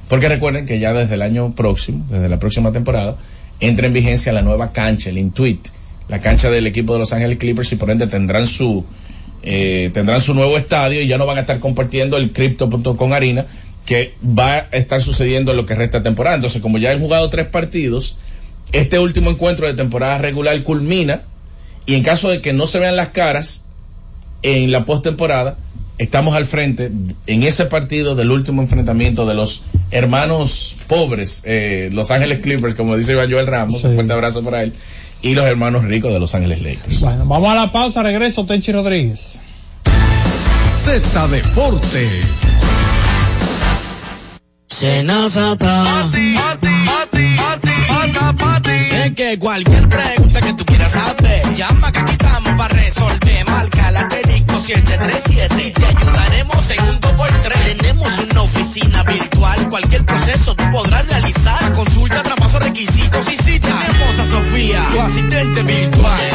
Porque recuerden que ya desde el año próximo, desde la próxima temporada, entra en vigencia la nueva cancha, el Intuit, la cancha del equipo de Los Ángeles Clippers y por ende tendrán su eh, tendrán su nuevo estadio y ya no van a estar compartiendo el Crypto.com Arena que va a estar sucediendo en lo que resta temporada. Entonces, como ya han jugado tres partidos, este último encuentro de temporada regular culmina y en caso de que no se vean las caras en la postemporada, estamos al frente en ese partido del último enfrentamiento de los hermanos pobres, eh, Los Ángeles Clippers, como dice Iván Joel Ramos,
Sí.
un fuerte abrazo para él, y los hermanos ricos de Los Ángeles Lakers.
Bueno, vamos a la pausa, regreso, Tenchi Rodríguez.
Z Deportes.
Senazata. Pati, pati, pati, pati, pati. Es que cualquier pregunta que tú quieras hacer, llama que aquí estamos para resolver. Marca la asterisco 737 y te ayudaremos en un 2x3. Tenemos una oficina virtual, cualquier proceso tú podrás realizar.
Consulta, traspaso, requisitos y si Tenemos a Sofía, tu asistente virtual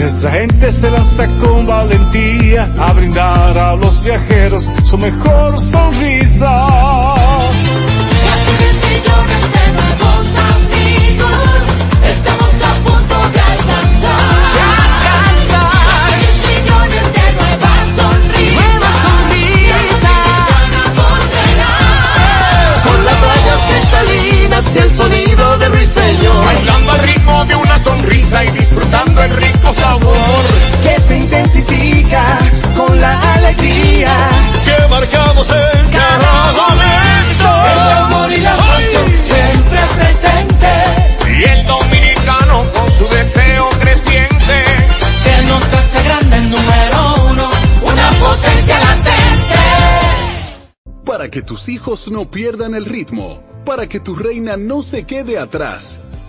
Nuestra gente se lanza con valentía a brindar a los viajeros su mejor sonrisa.
y el sonido de.
Bailando sonrisa y disfrutando el rico sabor
Que se intensifica con la alegría.
que marcamos en cada momento.
El amor y la pasión siempre presente.
Y el dominicano con su deseo creciente.
Que nos hace grande el número uno, una potencia latente.
Para que tus hijos no pierdan el ritmo, para que tu reina no se quede atrás,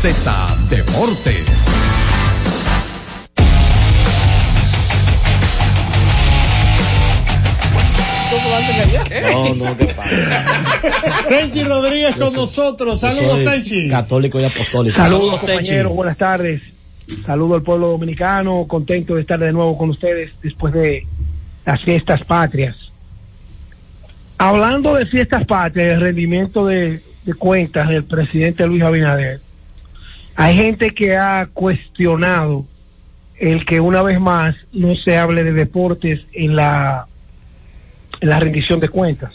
Z Deportes.
No, no, ¿qué pasa?
Tenchi Rodríguez con nosotros. Saludos, Tenchi.
Católico y apostólico.
Saludos,
Tenchi.
compañeros, buenas tardes. Saludo al pueblo dominicano, contento de estar de nuevo con ustedes después de las fiestas patrias. Hablando de fiestas patrias, el rendimiento de, de cuentas del presidente Luis Abinader, hay gente que ha cuestionado el que una vez más no se hable de deportes en la, la rendición de cuentas.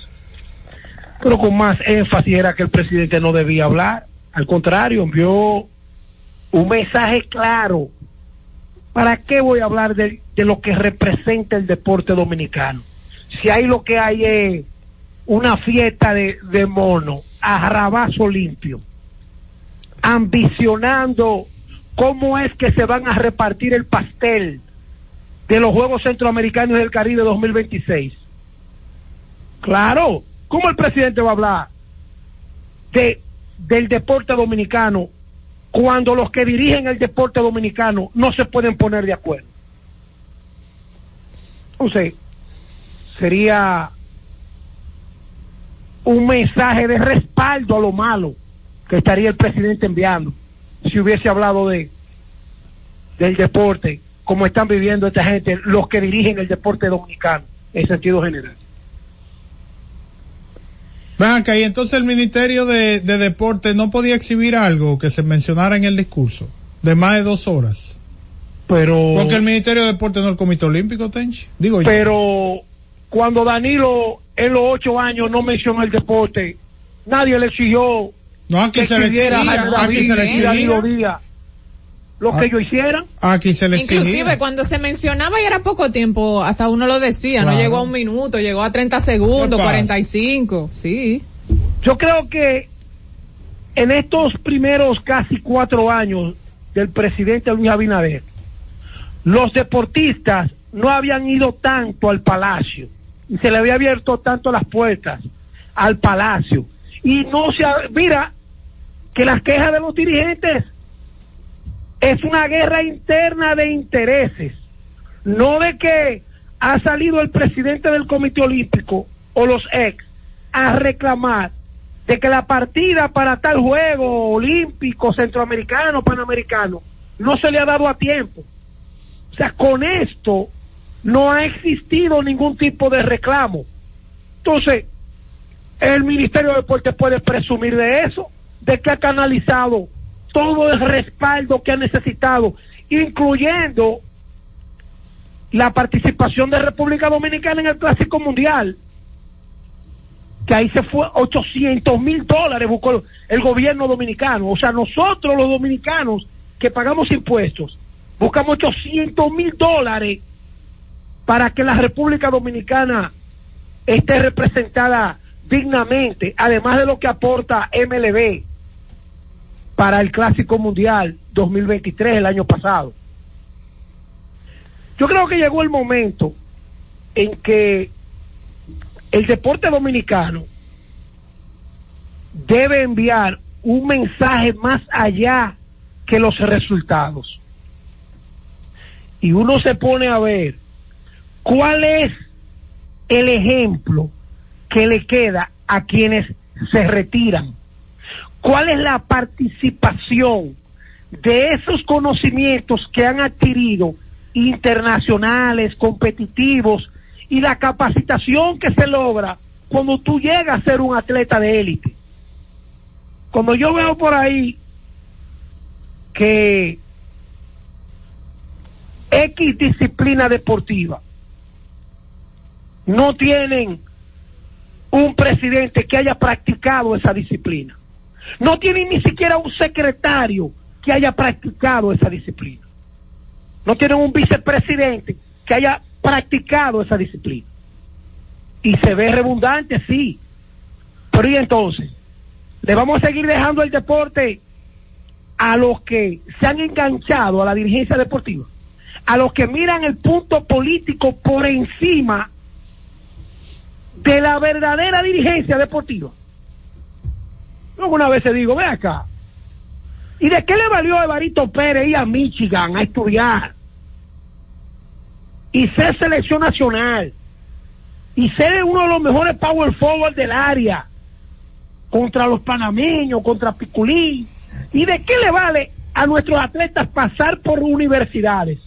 Pero con más énfasis era que el presidente no debía hablar. Al contrario, envió un mensaje claro. ¿Para qué voy a hablar de, lo que representa el deporte dominicano? Si ahí lo que hay es una fiesta de, de mono, a limpio, ambicionando cómo es que se van a repartir el pastel de los Juegos Centroamericanos del Caribe 2026. Claro, ¿cómo el presidente va a hablar de, del deporte dominicano cuando los que dirigen el deporte dominicano no se pueden poner de acuerdo? Entonces, sería un mensaje de respaldo a lo malo que estaría el presidente enviando si hubiese hablado de del deporte como están viviendo esta gente, los que dirigen el deporte dominicano en sentido general.
Acá, y entonces el Ministerio de, de Deporte no podía exhibir algo que se mencionara en el discurso de más de dos horas.
Pero.
Porque el Ministerio de Deporte no es el Comité Olímpico, Tenchi. Digo yo.
Pero cuando Danilo en los ocho años no mencionó el deporte, nadie le exigió
No, aquí
que
se
escribiera Jaime
aquí se le
lo que ellos hicieran.
Aquí se le.
Inclusive cuando se mencionaba y era poco tiempo, hasta uno lo decía,
Claro.
no llegó a un minuto, llegó a 30 segundos,
¿Qué pasa?
45, sí.
Yo creo que en estos primeros casi cuatro años del presidente Luis Abinader, los deportistas no habían ido tanto al palacio y se le había abierto tanto las puertas al palacio y no se ha- mira que las quejas de los dirigentes es una guerra interna de intereses no de que ha salido el presidente del Comité Olímpico o los ex a reclamar de que la partida para tal juego olímpico, centroamericano, panamericano, no se le ha dado a tiempo. O sea, con esto no ha existido ningún tipo de reclamo. Entonces, el Ministerio de Deportes puede presumir de eso, de que ha canalizado todo el respaldo que ha necesitado incluyendo la participación de República Dominicana en el Clásico Mundial, que ahí se fue 800 mil dólares, buscó el gobierno dominicano. O sea, nosotros los dominicanos que pagamos impuestos, buscamos 800 mil dólares para que la República Dominicana esté representada dignamente, además de lo que aporta MLB para el Clásico Mundial 2023 el año pasado. Yo creo que llegó el momento en que el deporte dominicano debe enviar un mensaje más allá que los resultados. Y uno se pone a ver cuál es el ejemplo que le queda a quienes se retiran. ¿Cuál es la participación de esos conocimientos que han adquirido internacionales, competitivos, y la capacitación que se logra cuando tú llegas a ser un atleta de élite? Cuando yo veo por ahí que X disciplina deportiva no tienen un presidente que haya practicado esa disciplina. No tienen ni siquiera un secretario que haya practicado esa disciplina. No tienen un vicepresidente que haya practicado esa disciplina. Y se ve redundante, sí. Pero y entonces, le vamos a seguir dejando el deporte a los que se han enganchado a la dirigencia deportiva, a los que miran el punto político por encima de la verdadera dirigencia deportiva. Vez se digo, ve acá, ¿y de qué le valió a Evarito Pérez ir a Michigan a estudiar? Y ser selección nacional. Y ser uno de los mejores power forward del área. Contra los panameños, contra Piculín. ¿Y de qué le vale a nuestros atletas pasar por universidades?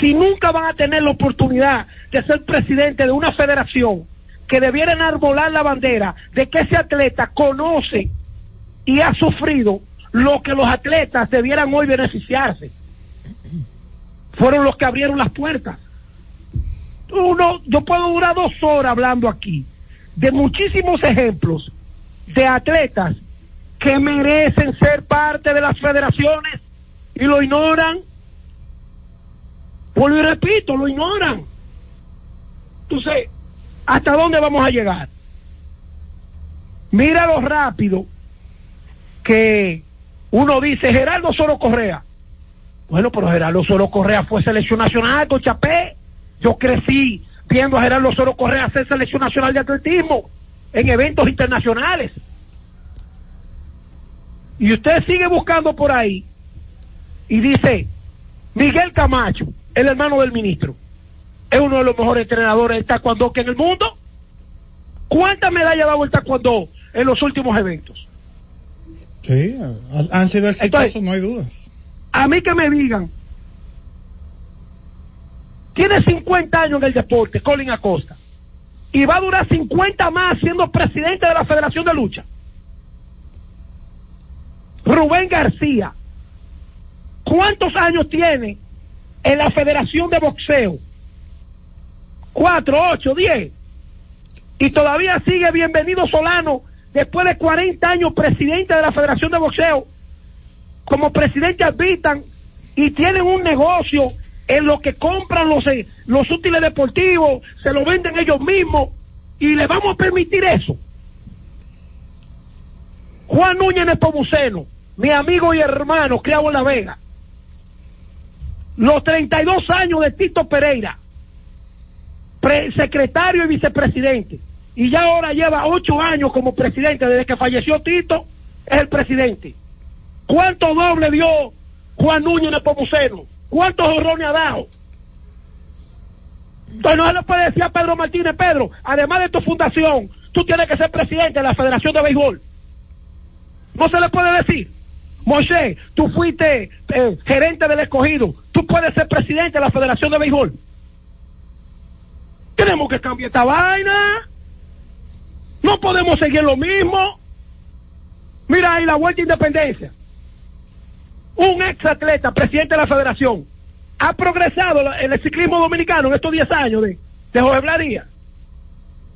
Si nunca van a tener la oportunidad de ser presidente de una federación que debiera enarbolar la bandera de que ese atleta conoce y ha sufrido lo que los atletas debieran hoy beneficiarse. Fueron los que abrieron las puertas. Uno, yo puedo durar dos horas hablando aquí de muchísimos ejemplos de atletas que merecen ser parte de las federaciones y lo ignoran. Vuelvo y repito, lo ignoran. Entonces, ¿hasta dónde vamos a llegar? Mira lo rápido que uno dice Gerardo Soro Correa. Bueno, pero Gerardo Soro Correa fue selección nacional con. Yo crecí viendo a Gerardo Soro Correa ser selección nacional de atletismo en eventos internacionales. Y usted sigue buscando por ahí y dice, Miguel Camacho, el hermano del ministro, es uno de los mejores entrenadores de taekwondo que en el mundo. ¿Cuántas medallas ha dado el taekwondo en los últimos eventos?
Sí, ha- han sido exitosos, no hay dudas.
A mí que me digan, tiene 50 años en el deporte, Colin Acosta, y va a durar 50 más siendo presidente de la Federación de Lucha. Rubén García, ¿cuántos años tiene en la Federación de Boxeo? Cuatro, ocho, diez. Y todavía sigue bienvenido Solano, después de 40 años presidente de la Federación de Boxeo, como presidente habitan y tienen un negocio en lo que compran los, eh, los útiles deportivos, se lo venden ellos mismos y le vamos a permitir eso. Juan Núñez Nepomuceno, mi amigo y hermano, criado en La Vega. Los 32 años de Tito Pereira, secretario y vicepresidente. Y ya ahora lleva ocho años como presidente, desde que falleció Tito, es el presidente. ¿Cuánto doble dio Juan Núñez Nepomuceno? ¿Cuántos horrones ha dado? Entonces no se le puede decir a Pedro Martínez, Pedro, además de tu fundación, tú tienes que ser presidente de la Federación de Béisbol. No se le puede decir. Moshe, tú fuiste eh, gerente del escogido, tú puedes ser presidente de la Federación de Béisbol. Tenemos que cambiar esta vaina. No podemos seguir lo mismo. Mira ahí la vuelta independencia. un ex atleta, presidente de la federación, ha progresado la- el ciclismo dominicano en estos 10 años de, de Jorge.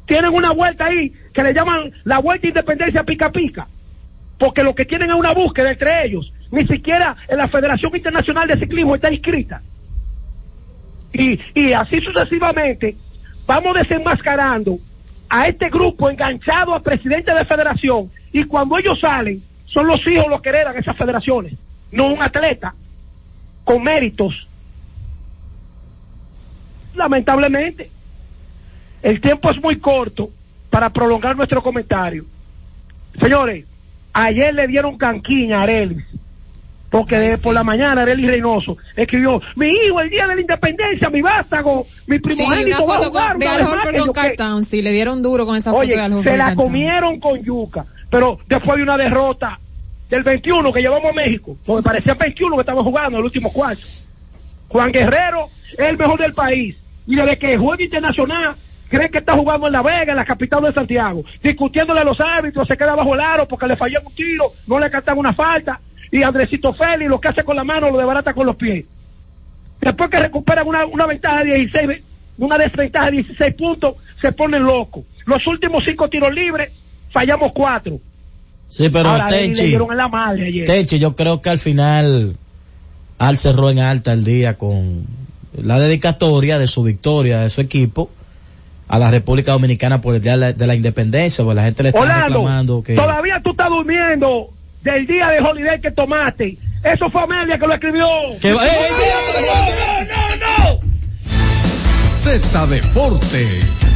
Tienen una vuelta ahí que le llaman la vuelta independencia pica pica, porque lo que tienen es una búsqueda entre ellos. Ni siquiera en la Federación Internacional de Ciclismo está inscrita. Y, y así sucesivamente vamos desenmascarando a este grupo enganchado a presidente de federación y cuando ellos salen son los hijos los que heredan esas federaciones, no un atleta con méritos. Lamentablemente, el tiempo es muy corto para prolongar nuestro comentario. Señores, ayer le dieron canquiña a Arelis, porque de- por la mañana Arelis Reynoso escribió, mi hijo el día de la independencia, mi vástago, mi
Sí,
primogénito
una
va a jugar,
de Cartown, sí, le dieron duro con esa foto
Oye,
de
se la
Cartown.
comieron con yuca, pero después de una derrota del 21 que llevamos a México, porque parecía 21 que estamos jugando en el último cuarto. Juan Guerrero es el mejor del país y desde que juega internacional cree que está jugando en La Vega, en la capital de Santiago, discutiéndole a los árbitros, se queda bajo el aro porque le falló un tiro, no le cantan una falta y Andresito Félix lo que hace con la mano lo desbarata con los pies. Después que recuperan una, una ventaja de 16, ve- una desventaja de 16 puntos, se ponen locos. Los últimos cinco tiros libres, fallamos cuatro.
Sí, pero
Ahora, le
Tenchi,
dieron en la madre ayer.
Tenchi, yo creo que al final Al cerró en alta el día con la dedicatoria de su victoria de su equipo a la República Dominicana por el día de la, de la independencia, porque la gente le está
Orlando,
reclamando que
todavía tú estás durmiendo del día de holiday que tomaste. Eso fue Amelia que lo escribió.
Que va- ¡Eh,
¡No, no, no, no!
Z Deportes.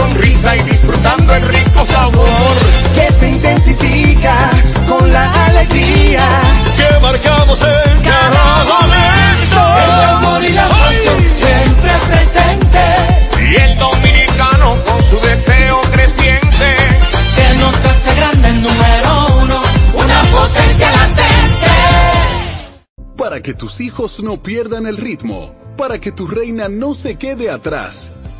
Sonrisa y disfrutando el rico sabor.
Que se intensifica con la alegría.
Que marcamos en cada momento.
El amor y la pasión siempre presente.
Y el dominicano con su deseo creciente.
Que nos hace grande el número uno, una potencia latente.
Para que tus hijos no pierdan el ritmo, para que tu reina no se quede atrás,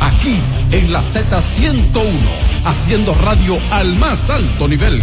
Aquí en la Z101, haciendo radio al más alto nivel.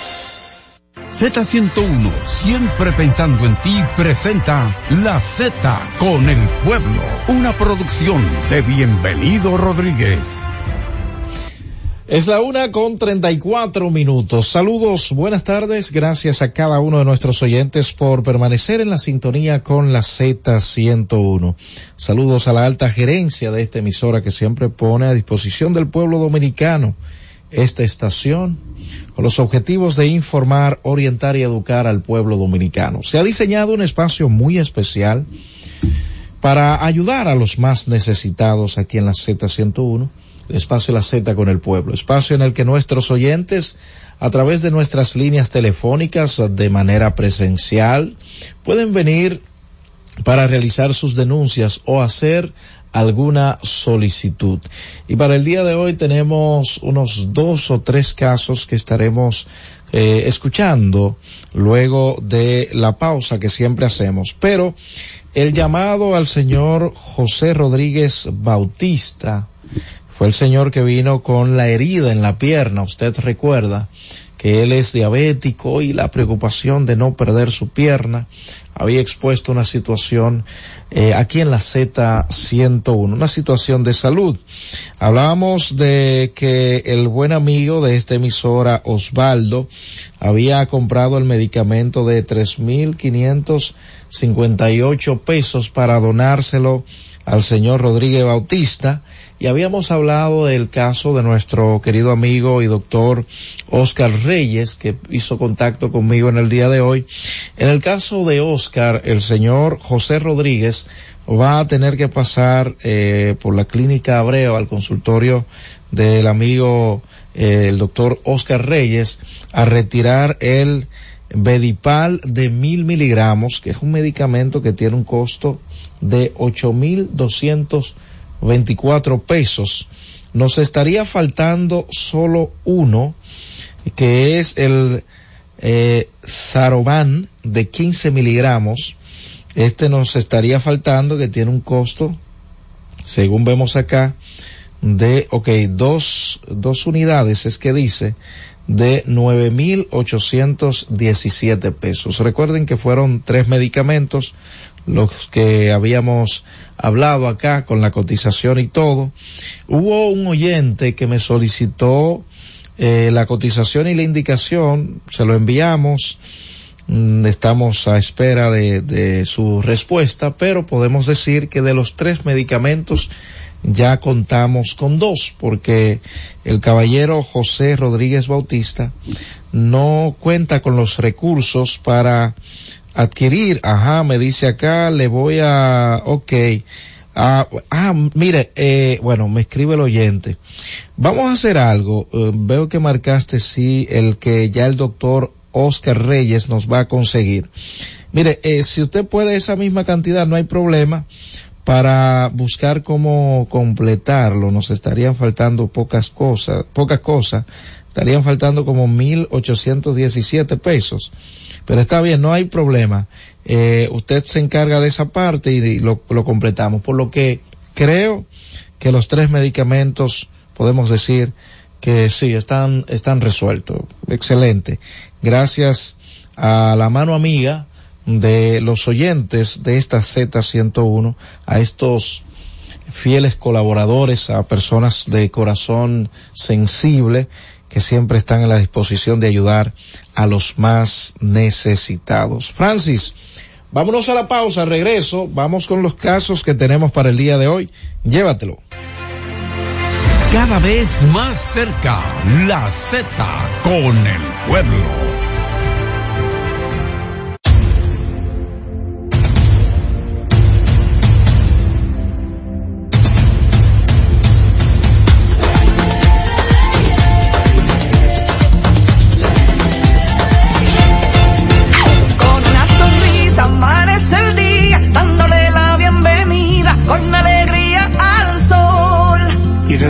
Z101, siempre pensando en ti, presenta La Z con el pueblo, una producción de Bienvenido Rodríguez.
Es la una con treinta y cuatro minutos. Saludos, buenas tardes. Gracias a cada uno de nuestros oyentes por permanecer en la sintonía con la Z101. Saludos a la alta gerencia de esta emisora que siempre pone a disposición del pueblo dominicano esta estación con los objetivos de informar, orientar y educar al pueblo dominicano. Se ha diseñado un espacio muy especial para ayudar a los más necesitados aquí en la Z101, el espacio La Z con el pueblo, espacio en el que nuestros oyentes, a través de nuestras líneas telefónicas de manera presencial, pueden venir para realizar sus denuncias o hacer alguna solicitud. Y para el día de hoy tenemos unos dos o tres casos que estaremos eh, escuchando luego de la pausa que siempre hacemos. Pero el llamado al señor José Rodríguez Bautista fue el señor que vino con la herida en la pierna, usted recuerda que él es diabético y la preocupación de no perder su pierna había expuesto una situación eh, aquí en la Z101, una situación de salud. Hablábamos de que el buen amigo de esta emisora, Osvaldo, había comprado el medicamento de 3.558 pesos para donárselo al señor Rodríguez Bautista y habíamos hablado del caso de nuestro querido amigo y doctor Oscar Reyes, que hizo contacto conmigo en el día de hoy. En el caso de Oscar, el señor José Rodríguez va a tener que pasar eh, por la clínica Abreu al consultorio del amigo eh, el doctor Oscar Reyes a retirar el Bedipal de mil miligramos, que es un medicamento que tiene un costo de ocho mil doscientos 24 pesos. Nos estaría faltando solo uno, que es el eh, Zaroban de 15 miligramos. Este nos estaría faltando, que tiene un costo, según vemos acá, de, ok, dos, dos unidades es que dice, de 9.817 pesos. Recuerden que fueron tres medicamentos, los que habíamos hablado acá con la cotización y todo. Hubo un oyente que me solicitó eh, la cotización y la indicación, se lo enviamos, mm, estamos a espera de, de su respuesta, pero podemos decir que de los tres medicamentos ya contamos con dos, porque el caballero José Rodríguez Bautista no cuenta con los recursos para adquirir, ajá, me dice acá, le voy a, ok, ah, ah mire, eh, bueno, me escribe el oyente. Vamos a hacer algo, eh, veo que marcaste sí el que ya el doctor Oscar Reyes nos va a conseguir. Mire, eh, si usted puede esa misma cantidad, no hay problema para buscar cómo completarlo. Nos estarían faltando pocas cosas, pocas cosas. Estarían faltando como mil ochocientos diecisiete pesos. Pero está bien, no hay problema. Eh, usted se encarga de esa parte y, lo, lo completamos. Por lo que creo que los tres medicamentos podemos decir que sí, están, están resueltos. Excelente. Gracias a la mano amiga de los oyentes de esta Z101, a estos fieles colaboradores, a personas de corazón sensible que siempre están en la disposición de ayudar a los más necesitados. Francis, vámonos a la pausa, regreso, vamos con los casos que tenemos para el día de hoy. Llévatelo.
Cada vez más cerca, la Z con el pueblo.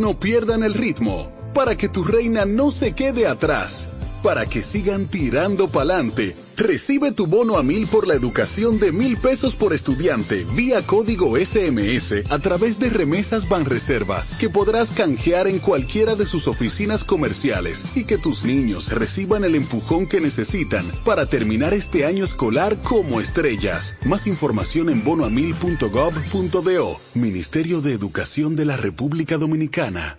No pierdan el ritmo, para que tu reina no se quede atrás, para que sigan tirando pa'lante, recibe tu bono a mil por la educación de mil pesos por estudiante vía código SMS a través de remesas Banreservas que podrás canjear en cualquiera de sus oficinas comerciales y que tus niños reciban el empujón que necesitan para terminar este año escolar como estrellas. Más información en bonoamil.gov.do, Ministerio de Educación de la República Dominicana.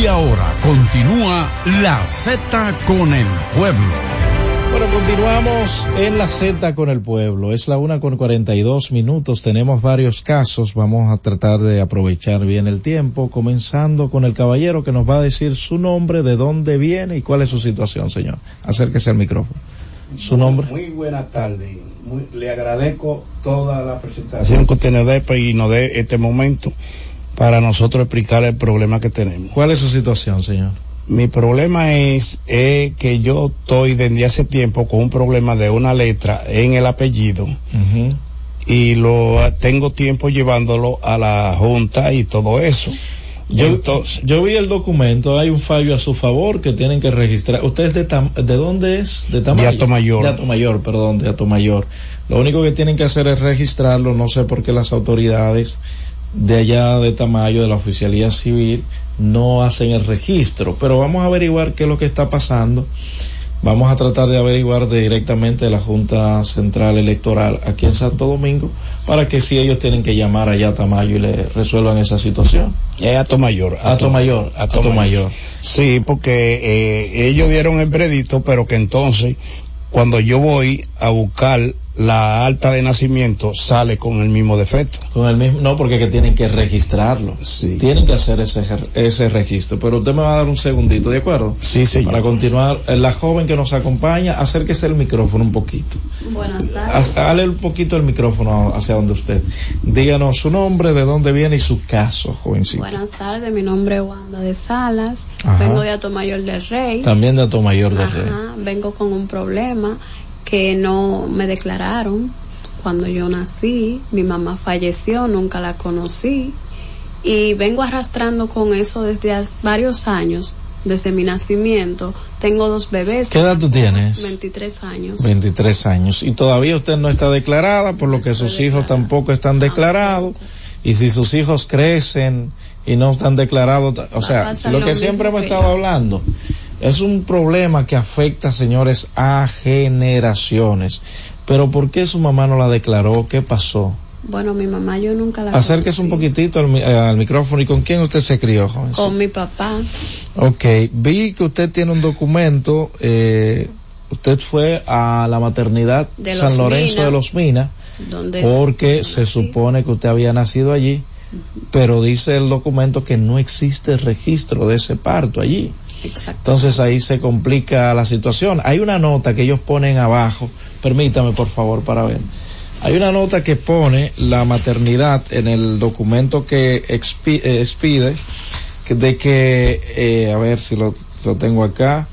Y ahora continúa la Z con el pueblo.
Bueno, continuamos en la Z con el pueblo. Es la una con 42 minutos. Tenemos varios casos. Vamos a tratar de aprovechar bien el tiempo, comenzando con el caballero que nos va a decir su nombre, de dónde viene y cuál es su situación, señor. Acérquese al micrófono. Su nombre.
Muy buenas tardes. Muy- le agradezco toda la presentación que usted nos dé pues, y nos dé este momento para nosotros explicar el problema que tenemos.
¿Cuál es su situación, señor?
Mi problema es, es que yo estoy desde hace tiempo con un problema de una letra en el apellido y lo tengo tiempo llevándolo a la junta y todo eso.
Yo, yo vi el documento, hay un fallo a su favor que tienen que registrar. ¿Usted es de, Tam- de dónde es? De Tamayo.
De Atomayor.
De Atomayor, perdón, de Atomayor. Lo único que tienen que hacer es registrarlo, no sé por qué las autoridades de allá de Tamayo, de la Oficialía Civil, no hacen el registro. Pero vamos a averiguar qué es lo que está pasando. Vamos a tratar de averiguar directamente de la Junta Central Electoral aquí en Santo Domingo para que si ellos tienen que llamar allá a Tamayo y le resuelvan esa situación.
Es Atomayor.
Atomayor, Atomayor.
Sí, porque eh, ellos dieron el veredicto, pero que entonces, cuando yo voy a buscar la alta de nacimiento sale con el mismo defecto.
Con el mismo, no, porque que tienen que registrarlo. Tienen que hacer ese, ese registro. Pero usted me va a dar un segundito, ¿de acuerdo?
Sí, sí.
Para continuar, eh, la joven que nos acompaña, acérquese el micrófono un poquito.
Buenas
Haz- Dale un poquito el micrófono hacia donde usted. Díganos su nombre, de dónde viene y su caso, jovencito.
Buenas tardes, mi nombre es Wanda de Salas,
Ajá.
vengo de Atomayor del Rey.
También de Atomayor de Rey.
Vengo con un problema que no me declararon cuando yo nací, mi mamá falleció, nunca la conocí y vengo arrastrando con eso desde hace varios años, desde mi nacimiento. Tengo dos bebés.
¿Qué edad tú tienes?
23 años.
23 años. Y todavía usted no está declarada, por lo que sus hijos tampoco están declarados. Y si sus hijos crecen y no están declarados, o sea, lo que
mismo
siempre hemos estado hablando, es un problema que afecta, señores, a generaciones. Pero ¿por qué su mamá no la declaró? ¿Qué pasó?
Bueno, mi mamá yo nunca la
Acérquese un
conocí.
poquitito al, mi- eh, al micrófono. ¿Y con quién usted se crió, joven?
Con mi papá.
Ok, vi que usted tiene un documento, eh, usted fue a la maternidad
De
San Lorenzo de los Minas, porque se supone que usted había nacido allí, pero dice el documento que no existe registro de ese parto allí. Entonces ahí se complica la situación. Hay una nota que ellos ponen abajo, permítame por favor para ver. Hay una nota que pone la maternidad en el documento que eh, expide de que, eh, a ver si lo, lo tengo acá,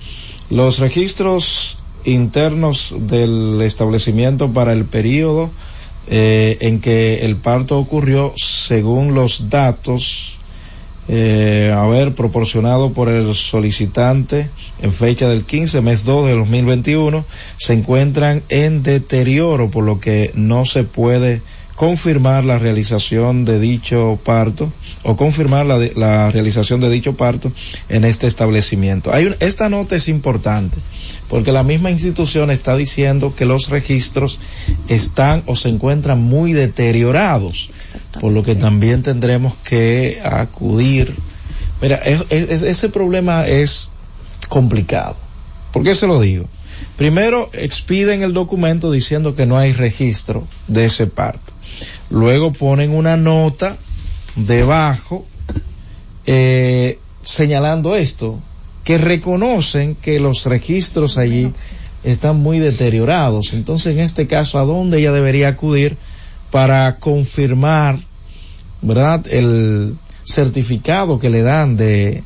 los registros internos del establecimiento para el periodo eh, en que el parto ocurrió según los datos eh, haber proporcionado por el solicitante en fecha del 15 mes 2 de 2021 se encuentran en deterioro por lo que no se puede confirmar la realización de dicho parto o confirmar la, de- la realización de dicho parto en este establecimiento. Hay un- esta nota es importante porque la misma institución está diciendo que los registros están o se encuentran muy deteriorados, por lo que también tendremos que acudir. Mira, es- es- ese problema es complicado. ¿Por qué se lo digo? Primero, expiden el documento diciendo que no hay registro de ese parto. Luego ponen una nota debajo eh, señalando esto, que reconocen que los registros allí están muy deteriorados. Entonces, en este caso, ¿a dónde ella debería acudir para confirmar, verdad, el certificado que le dan de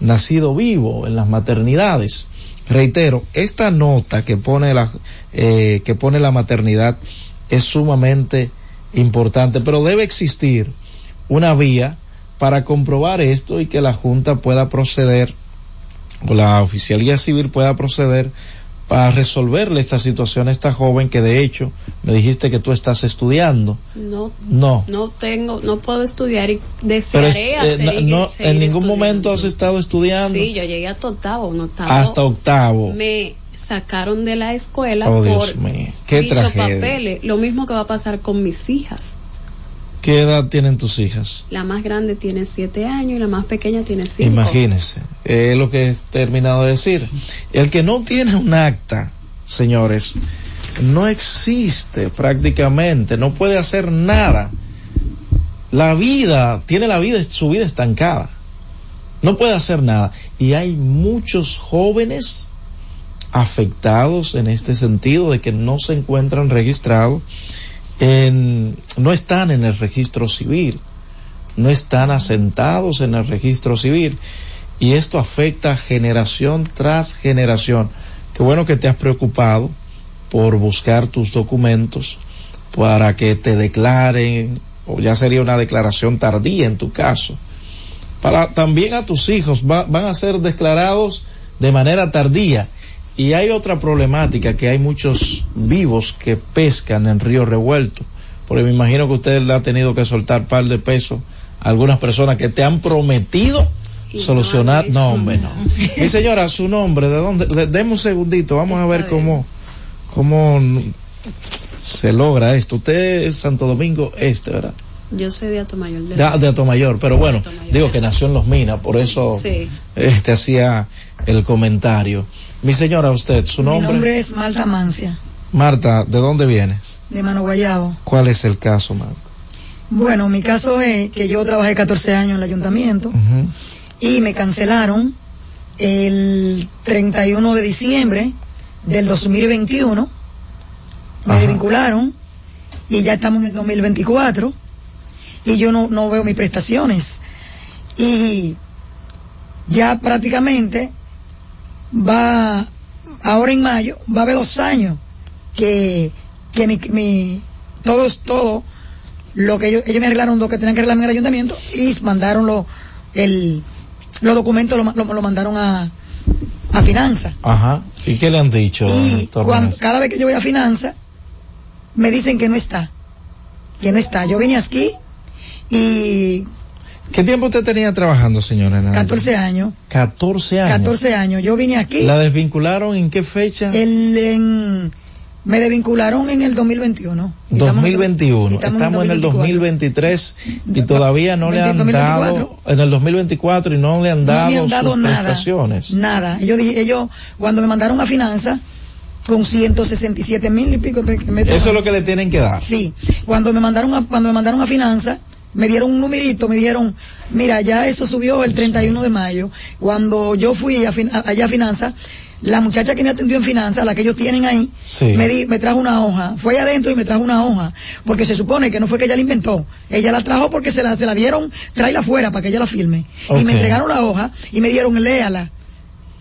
nacido vivo en las maternidades? Reitero, esta nota que pone la, eh, que pone la maternidad es sumamente importante, pero debe existir una vía para comprobar esto y que la Junta pueda proceder, o la oficialía civil pueda proceder para resolverle esta situación a esta joven que de hecho me dijiste que tú estás estudiando.
No,
No.
no tengo, no puedo estudiar y
Pero
desearé
eh,
hacer
no- no,
seguir
en ningún
estudiando.
momento has estado estudiando
Sí, yo llegué hasta octavo, un octavo.
hasta octavo.
Me sacaron de la escuela
Oh,
por
Dios mío, qué
dichos
tragedia.
papeles. Lo mismo que va a pasar con mis hijas.
¿Qué edad tienen tus hijas?
La más grande tiene siete años y la más pequeña tiene cinco.
Imagínense, es lo que he terminado de decir. El que no tiene un acta, señores, no existe prácticamente, no puede hacer nada. La vida, tiene la vida, su vida estancada. No puede hacer nada. Y hay muchos jóvenes afectados en este sentido de que no se encuentran registrados en, no están en el registro civil, no están asentados en el registro civil y esto afecta generación tras generación. Qué bueno que te has preocupado por buscar tus documentos para que te declaren, o ya sería una declaración tardía en tu caso. Para también a tus hijos va- van a ser declarados de manera tardía. Y hay otra problemática que hay muchos vivos que pescan en río revuelto. Porque me imagino que usted le ha tenido que soltar par de pesos a algunas personas que te han prometido solucionar. No, hombre, no. *laughs* Mi señora, su nombre, ¿de dónde? De- deme un segundito, vamos a ver cómo, cómo se logra esto. Usted es Santo Domingo Este, ¿verdad?
Yo soy de Atomayor
De, de Atomayor, pero bueno, digo que nació en Los Minas, por eso
Sí.
este hacía el comentario. Mi señora, usted, su
Mi
nombre.
nombre es Malta Mancia.
Marta, ¿de dónde vienes?
de Mano Guayabo.
¿Cuál es el caso, Marta?
Bueno, mi caso es que yo trabajé 14 años en el ayuntamiento y me cancelaron el 31 de diciembre del 2021. Me desvincularon y ya estamos en el 2024 y yo no, no veo mis prestaciones. Y ya prácticamente va, ahora en mayo, va a haber dos años que, que mi, mi, todos, todo, lo que ellos, ellos me arreglaron lo que tenían que arreglarme en el ayuntamiento y mandaron lo, el, los documentos, lo, lo- lo mandaron a, a finanzas.
Ajá. ¿Y qué le han dicho? a
Cuando, cada vez que yo voy a finanzas, me dicen que no está, que no está. Yo vine aquí y
¿Qué tiempo usted tenía trabajando, señora? el
14 años,
14 años.
14 años, yo vine aquí,
¿La desvincularon en qué fecha?
el, en- me desvincularon en el 2021.
2021.
estamos
Estamos,
en
en el 2023 y todavía no le han
2024.
dado en el 2024 y no le han
No
dado,
me han dado
sus
nada.
prestaciones.
Nada. Ellos, ellos, cuando me mandaron a finanzas, con 167 mil y pico me
Eso es lo que le tienen que dar.
Sí, cuando me mandaron a, cuando me mandaron a finanzas, me dieron un numerito, me dijeron, mira, ya eso subió el 31 de mayo. Cuando yo fui a fin- allá a finanzas, la muchacha que me atendió en finanzas, la que ellos tienen ahí,
Sí.
me, di- me trajo una hoja. Fue allá adentro y me trajo una hoja, porque se supone que no fue que ella la inventó. Ella la trajo porque se la, se la dieron, tráela afuera para que ella la firme. Y me entregaron la hoja y me dieron, léala.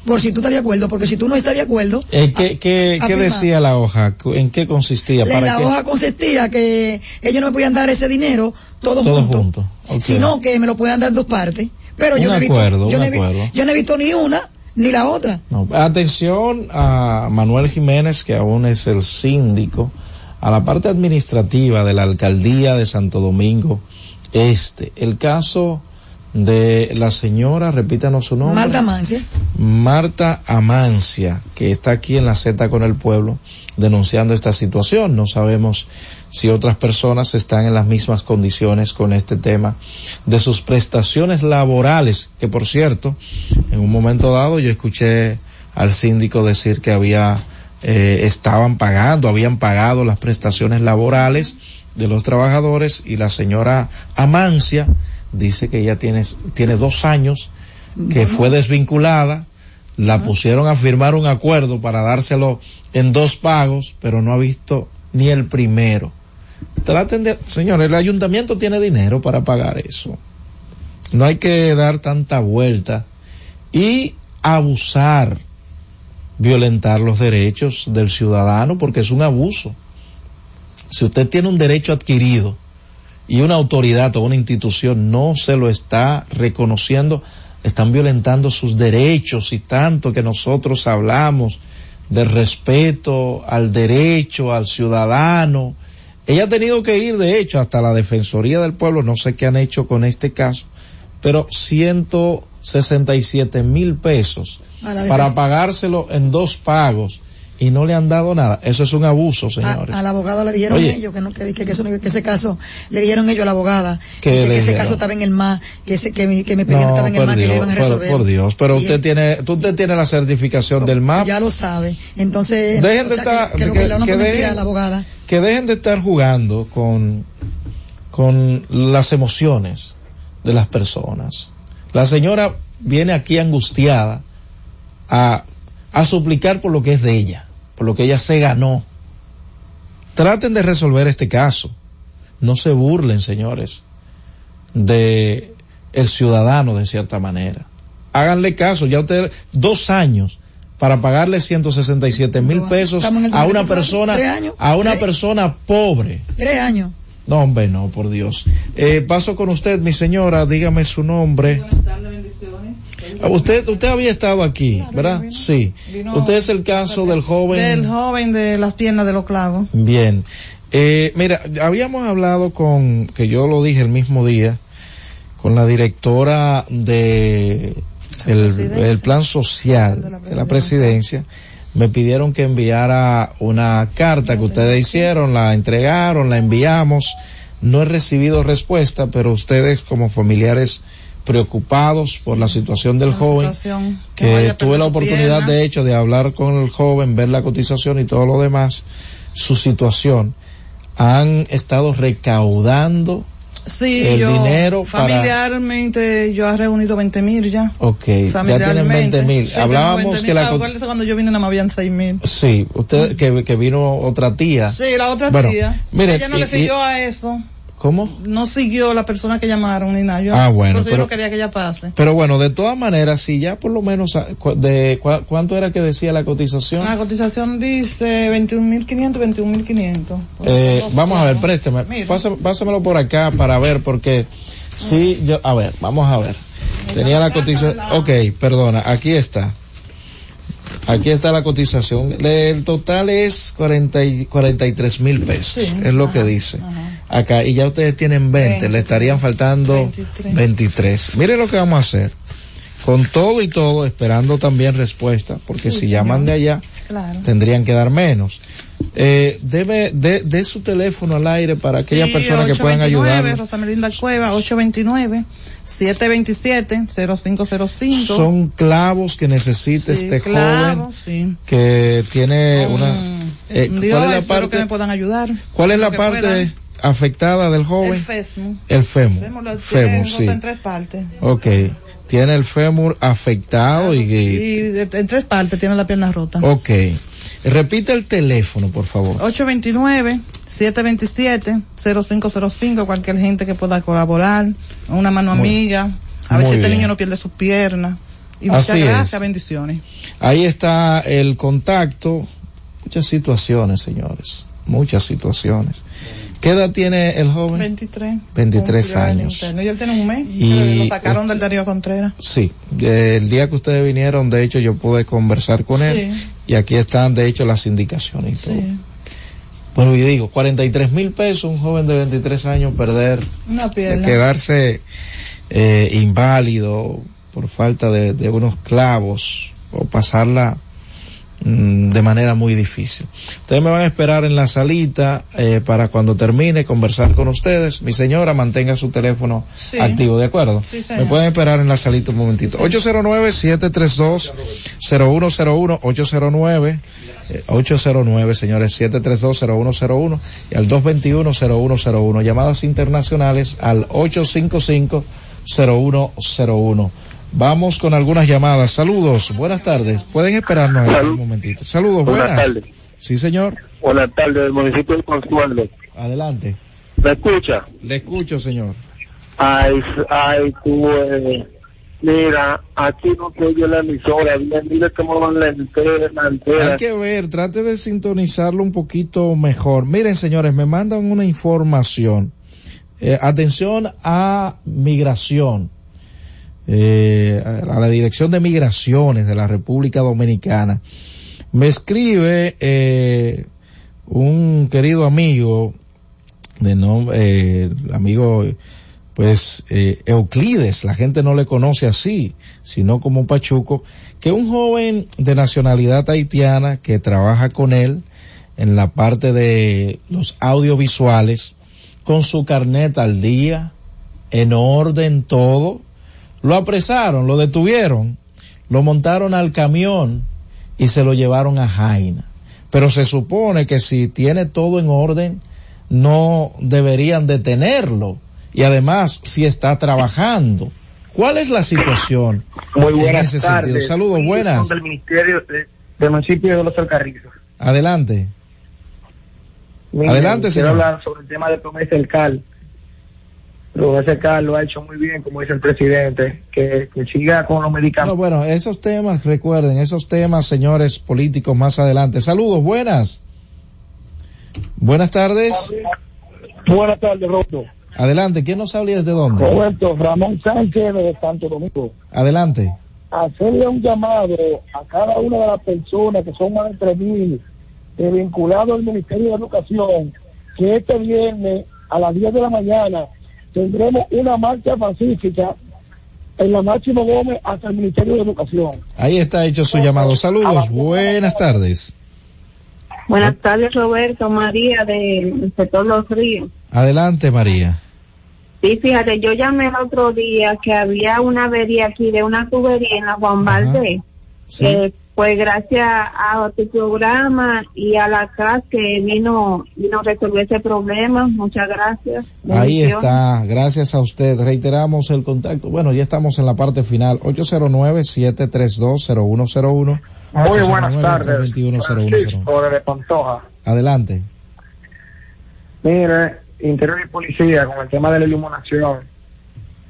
Por si tú estás de acuerdo, porque si tú no estás de acuerdo,
Eh, ¿Qué, qué,
a
qué decía la hoja? ¿Cu- ¿En qué consistía? ¿Para
la
qué?
hoja consistía que ellos no me podían dar ese dinero todo,
Todo
junto,
junto.
Sino que me lo puedan dar dos partes. Pero yo no, he visto, yo, no he yo no he visto ni una ni la otra.
No, atención a Manuel Jiménez, que aún es el síndico, a la parte administrativa de la alcaldía de Santo Domingo Este. El caso de la señora, repítanos su nombre.
Marta Mancia.
Marta Amancia, que está aquí en la Z con el pueblo denunciando esta situación. No sabemos si otras personas están en las mismas condiciones con este tema de sus prestaciones laborales, que por cierto, en un momento dado yo escuché al síndico decir que había, eh, estaban pagando, habían pagado las prestaciones laborales de los trabajadores y la señora Amancia dice que ella tiene, tiene dos años que fue desvinculada, la pusieron a firmar un acuerdo para dárselo en dos pagos, pero no ha visto ni el primero. Traten de, señores, el ayuntamiento tiene dinero para pagar eso. No hay que dar tanta vuelta y abusar, violentar los derechos del ciudadano porque es un abuso. Si usted tiene un derecho adquirido y una autoridad o una institución no se lo está reconociendo, están violentando sus derechos y tanto que nosotros hablamos del respeto al derecho, al ciudadano. Ella ha tenido que ir, de hecho, hasta la Defensoría del Pueblo, no sé qué han hecho con este caso, pero 167 mil pesos para pagárselo en dos pagos y no le han dado nada. Eso es un abuso, señores.
A, al abogado le dijeron
Oye.
ellos que, no, que, que eso que ese caso, le dijeron ellos a la abogada,
¿Qué
que,
le
que ese
dijeron?
caso estaba en el MA, que, ese, que, mi, que mi
No,
estaba en el
por
MA, que
Dios,
iban a
por,
resolver.
por Dios, pero usted
él-
tiene, tú usted tiene la certificación del MAP,
Ya lo sabe. Entonces,
Dejen de estar-
le a la abogada.
que dejen de estar jugando con, con las emociones de las personas. La señora viene aquí angustiada a, a suplicar por lo que es de ella, por lo que ella se ganó. Traten de resolver este caso. No se burlen, señores, de el ciudadano de cierta manera. Háganle caso, ya ustedes, dos años para pagarle 167 mil pesos a una
2024,
persona, a una persona pobre.
Tres años.
No, hombre, no, por Dios. Eh, paso con usted, mi señora, dígame su nombre. Ah, Usted, usted había estado aquí, ¿verdad? Sí. Usted es el caso del joven.
Del joven de las piernas de los clavos.
Bien. Eh, mira, habíamos hablado con, que yo lo dije el mismo día, con la directora de el, el plan social de la presidencia. Me pidieron que enviara una carta que ustedes hicieron, la entregaron, la enviamos. No he recibido respuesta, pero ustedes como familiares preocupados por la situación del joven,
situación, que
que tuve la oportunidad
pierna.
de hecho de hablar con el joven, ver la cotización y todo lo demás, su situación, han estado recaudando
Sí,
el
yo
dinero para...
familiarmente yo he reunido 20 mil ya.
Ok, ya tienen
Familiarmente.
20 mil.
Sí,
Hablábamos
20.000.
que la... co-
Acuérdese cuando yo vine nada más habían 6 mil.
Sí, usted, que, que vino otra tía.
Sí, la otra
Bueno,
tía.
mire,
ella no
y-
le
y-
siguió a eso.
¿Cómo?
No siguió la persona que llamaron ni nada. Yo,
Ah, bueno,
por eso yo
pero-
no quería que ella pase.
Pero bueno, de todas maneras, si ya por lo menos, ah, de cua- ¿cuánto era que decía la cotización?
La cotización dice 21.500, 21.500.
Eh, vamos a ver, présteme,
Mira.
Pásame- pásamelo por acá para ver, porque sí, yo, a ver, vamos a ver. Tenía la cotización, ok, perdona, aquí está. Aquí está la cotización. El total es 40 y 43 mil pesos,
Sí,
es lo que dice. Acá, y ya ustedes tienen 20, le estarían faltando
23.
23. Mire lo que vamos a hacer. Con todo y todo, esperando también respuesta, porque si llaman de allá,
Claro.
tendrían que dar menos. Eh, debe, de, de su teléfono al aire para aquellas
Sí,
personas que puedan
829,
ayudar.
Rosa Melinda Cueva, 829-727-0505.
Son clavos que necesita
Sí,
este
clavos,
joven que tiene una... eh,
Dios,
¿Cuál es la
espero que
parte,
me puedan ayudar.
cuál es la
que
parte
puedan.
afectada del joven?
El fémur.
El fémur.
Fémur lo
Fémur,
tiene
sí.
en tres partes.
Ok. Tiene el fémur afectado y...
Y de- en tres partes tiene la pierna rota.
Ok. Repite el teléfono, por favor.
829-727-0505, cualquier gente que pueda colaborar, una mano
Muy-
amiga, a si este
bien.
niño no pierde sus piernas. Y muchas
Así es.
gracias, bendiciones.
Ahí está el contacto. Muchas situaciones, señores. Muchas situaciones. ¿Qué edad tiene el joven?
23.
23
Cumplió años
años.
usted, ¿no? Ya tiene un mes.
Y-
lo sacaron del Darío Contreras.
Sí, el día que ustedes vinieron, de hecho, yo pude conversar con él
Sí.
Y aquí están, de hecho, las indicaciones y todo.
Sí.
Bueno, y digo, 43 mil pesos, un joven de 23 años perder,
Una pierna.
quedarse eh, inválido por falta de, de unos clavos o pasarla de manera muy difícil. Ustedes me van a esperar en la salita eh, para cuando termine conversar con ustedes. Mi señora mantenga su teléfono
Sí.
activo, ¿de acuerdo?
Sí,
me pueden esperar en la salita un momentito. 809-732-0101, 809 eh, 809, señores, 732-0101 y al 221-0101. Llamadas internacionales al 855-0101. Vamos con algunas llamadas. Saludos, buenas tardes. Pueden esperarnos un momentito. Saludos, buenas.
Buenas tardes.
Sí, señor.
Buenas tardes, del municipio de Consuelo.
Adelante.
¿Me escucha?
Le escucho, señor.
Ay, ay, tú, eh, mira, aquí no oye la emisora, bien, mire cómo van la entera, la entera.
Hay que ver, trate de sintonizarlo un poquito mejor. Miren, señores, me mandan una información. Eh, atención a migración. Eh, a la Dirección de Migraciones de la República Dominicana. Me escribe eh, un querido amigo de nombre, eh, amigo, pues, eh, Euclides, la gente no le conoce así, sino como Pachuco, que un joven de nacionalidad haitiana que trabaja con él en la parte de los audiovisuales, con su carnet al día, en orden todo, lo apresaron, lo detuvieron, lo montaron al camión y se lo llevaron a Jaina. Pero se supone que si tiene todo en orden, no deberían detenerlo. Y además, si está trabajando. ¿Cuál es la situación
Muy
en
buenas
ese
tardes.
sentido? Saludos, buenas.
Del Ministerio de- del municipio de Los Alcarrizos.
Adelante. Adelante,
quiero
señor.
hablar sobre el tema de promesa del CAL. Promesa del CAL lo ha hecho muy bien, como dice el presidente, que, que siga con los
No,
medicamentos.
bueno, esos temas, recuerden, esos temas, señores políticos, más adelante. Saludos, buenas. Buenas tardes.
Buenas tardes, Roberto.
Adelante, ¿quién nos habla y desde dónde?
Roberto, Ramón Sánchez de Santo Domingo.
Adelante.
hacerle un llamado a cada una de las personas que son más de 3.000 eh, vinculados al Ministerio de Educación, que este viernes a las 10 de la mañana tendremos una marcha pacífica en la Máximo Gómez hasta el Ministerio de Educación.
Ahí está hecho su llamado. Saludos, buenas tardes.
Buenas tardes, Roberto, María del sector Los Ríos.
Adelante, María.
Sí, fíjate, yo llamé el otro día que había una avería aquí de una tubería en la Juan Valdez.
Sí.
Eh, Pues gracias a tu programa y a la CAS que vino, vino a resolver ese problema. Muchas gracias.
Ahí está, gracias a usted. Reiteramos el contacto. Bueno, ya estamos en la parte final. 809-732-0101.
Muy buenas tardes.
809-321-0101.
Francisco de Pantoja.
Adelante.
Mire, Interior y Policía, con el tema de la iluminación,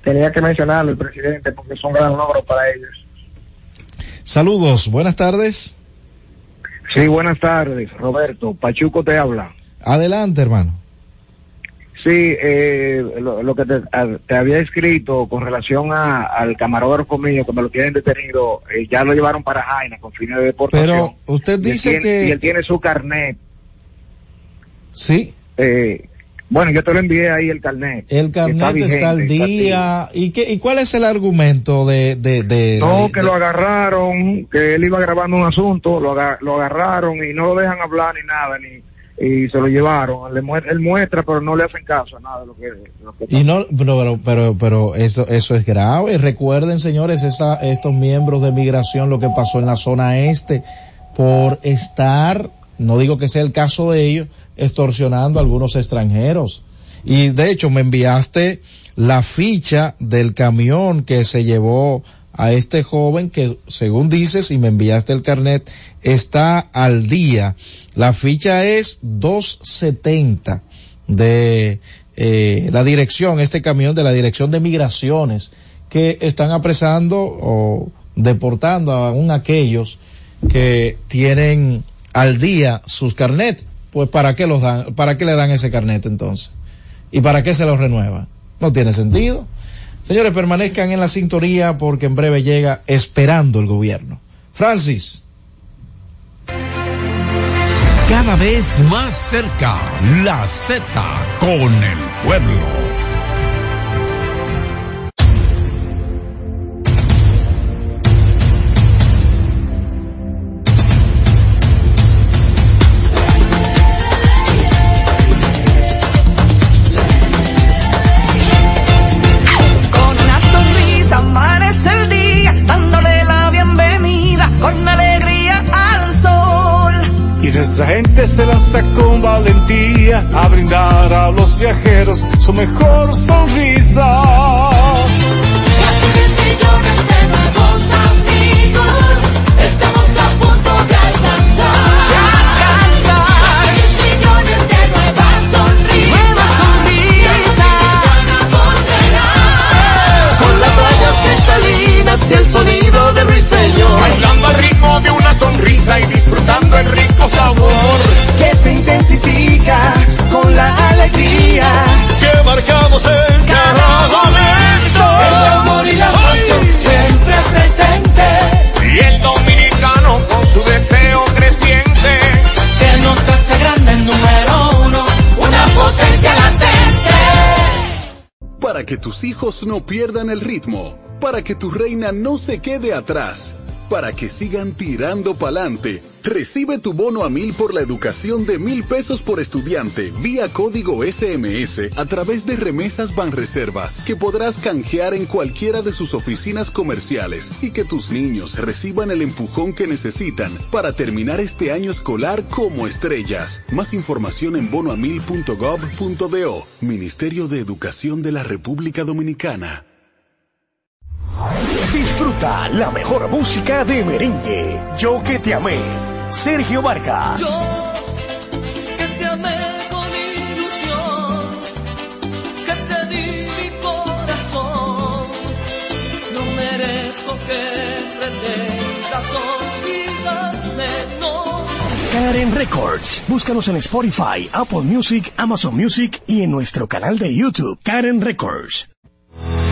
tenía que mencionarlo el presidente porque es un gran logro para ellos.
Saludos, buenas tardes.
Sí, buenas tardes, Roberto. Pachuco te habla.
Adelante, hermano.
Sí, eh, lo, lo que te, a- te había escrito con relación a- al camarógrafo mío que me lo tienen detenido, eh, ya lo llevaron para Jaina con fines de deportación.
Pero usted
Y él
dice
tiene-
que...
Y él tiene su carnet.
Sí.
Eh, bueno, yo te lo envié ahí el carnet.
El carnet está, al
vigente,
día. ¿Y, qué, ¿Y cuál es el argumento de... de, de
No,
de-
que lo agarraron, que él iba grabando un asunto, lo, aga- lo agarraron y no lo dejan hablar ni nada, ni y se lo llevaron. Le él muestra, pero no le hacen caso a nada de lo que... lo que
Y no, pero, pero, pero eso, eso es grave. Recuerden, señores, esa, estos miembros de migración, lo que pasó en la zona este, por estar, no digo que sea el caso de ellos, extorsionando a algunos extranjeros. Y de hecho, me enviaste la ficha del camión que se llevó a este joven que, según dices, y me enviaste el carnet, está al día. La ficha es 270 de eh, la dirección, este camión de la dirección de migraciones, que están apresando o deportando a aún aquellos que tienen al día sus carnet. Pues para qué los dan, para qué le dan ese carnet entonces? ¿Y para qué se los renueva? No tiene sentido. Señores, permanezcan en la sintonía porque en breve llega esperando el gobierno. Francis.
Cada vez más cerca, la Z con el pueblo.
Nuestra gente se lanza con valentía a brindar a los viajeros su mejor sonrisa.
millones de nuevos amigos, estamos a punto de alcanzar. Seis millones de nuevas sonrisas,
Con las rayas cristalinas y el sonido de ruiseñor.
Bailando sonrisa y disfrutando el rico sabor.
Que se intensifica con la alegría.
Que marcamos en cada momento. El amor y la pasión siempre presente. Y el dominicano con su deseo creciente. Que nos hace grande el número uno, una potencia latente.
Para que tus hijos no pierdan el ritmo, para que tu reina no se quede atrás, para que sigan tirando pa'lante, recibe tu bono a mil por la educación de mil pesos por estudiante vía código SMS a través de remesas Banreservas que podrás canjear en cualquiera de sus oficinas comerciales y que tus niños reciban el empujón que necesitan para terminar este año escolar como estrellas. Más información en bonoamil.gov.do, Ministerio de Educación de la República Dominicana.
Disfruta la mejor música de merengue. Yo que te amé. Sergio Vargas.
que te amé con ilusión, que te di mi corazón. No merezco que pretendas olvidarme, no.
Karen Records. Búscanos en Spotify, Apple Music, Amazon Music y en nuestro canal de YouTube, Karen Records.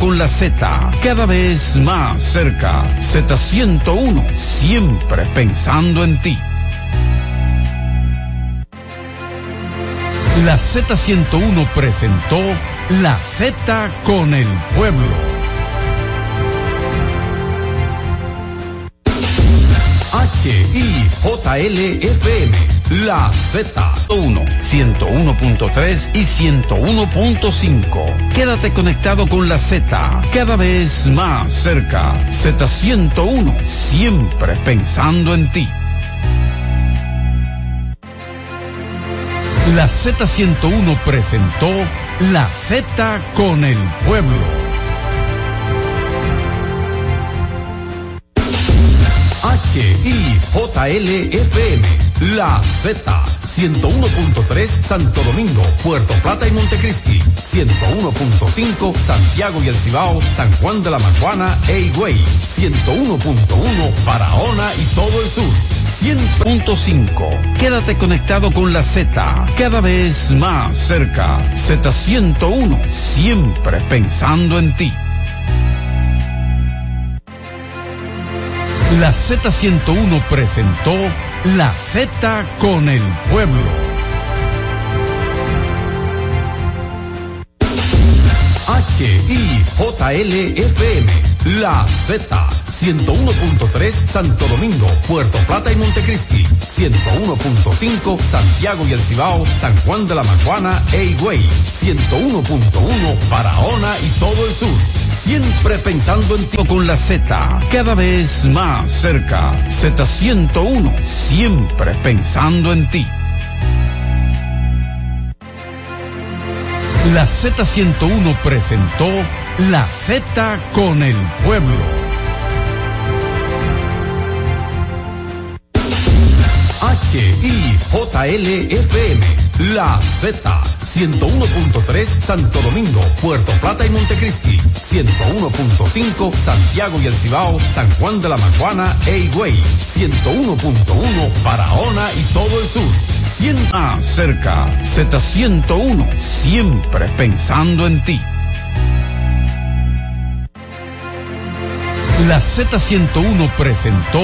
con la Z, cada vez más cerca. Z101, siempre pensando en ti. La Z101 presentó La Z con el pueblo. H-I-J-L-F-M, La Z, 1, 101.3 y 101.5. Quédate conectado con la Z, cada vez más cerca. Z101, siempre pensando en ti. La Z101 presentó La Z con el pueblo. H-I-J-L-F-M, La Z, 101.3 Santo Domingo, Puerto Plata y Montecristi, 101.5 Santiago y El Cibao, San Juan de la Maguana e Higüey, 101.1 Barahona y todo el sur. 100.5. Quédate conectado con la Z, cada vez más cerca. Z101, siempre pensando en ti. La Z101 presentó La Z con el pueblo. H-I-J-L-F-M, La Z, 101.3 Santo Domingo, Puerto Plata y Montecristi, 101.5 Santiago y El Cibao, San Juan de la Maguana e Higüey, 101.1 Barahona y todo el sur. Siempre pensando en ti con la Z, cada vez más cerca. Z101, siempre pensando en ti. La Z101 presentó La Z con el pueblo. H-I-J-L-F-M, La Z, 101.3 Santo Domingo, Puerto Plata y Montecristi, 101.5 Santiago y El Cibao, San Juan de la Maguana e Higüey, 101.1 Barahona y todo el sur. 100 más cerca, Z101, siempre pensando en ti. La Z101 presentó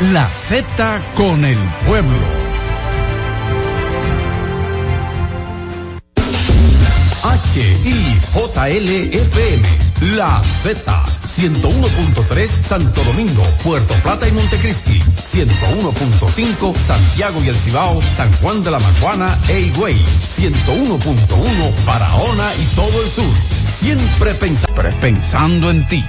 La Z con el pueblo. H-I-J-L-F-M, La Z, 101.3 Santo Domingo, Puerto Plata y Montecristi, 101.5 Santiago y El Cibao, San Juan de la Maguana e Higüey, 101.1 Barahona y todo el sur. Siempre pensa- pensando en ti.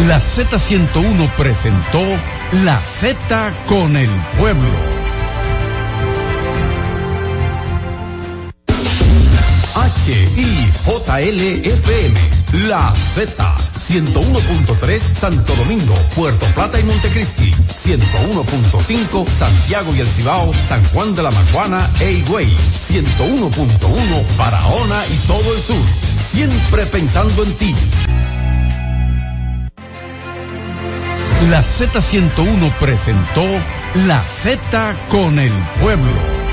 La Z101 presentó La Z con el pueblo. H-I-J-L-F-M, La Z, 101.3 Santo Domingo, Puerto Plata y Montecristi, 101.5 Santiago y El Cibao, San Juan de la Maguana e Higüey, 101.1 Barahona y todo el sur. Siempre pensando en ti. La Z101 presentó La Z con el pueblo.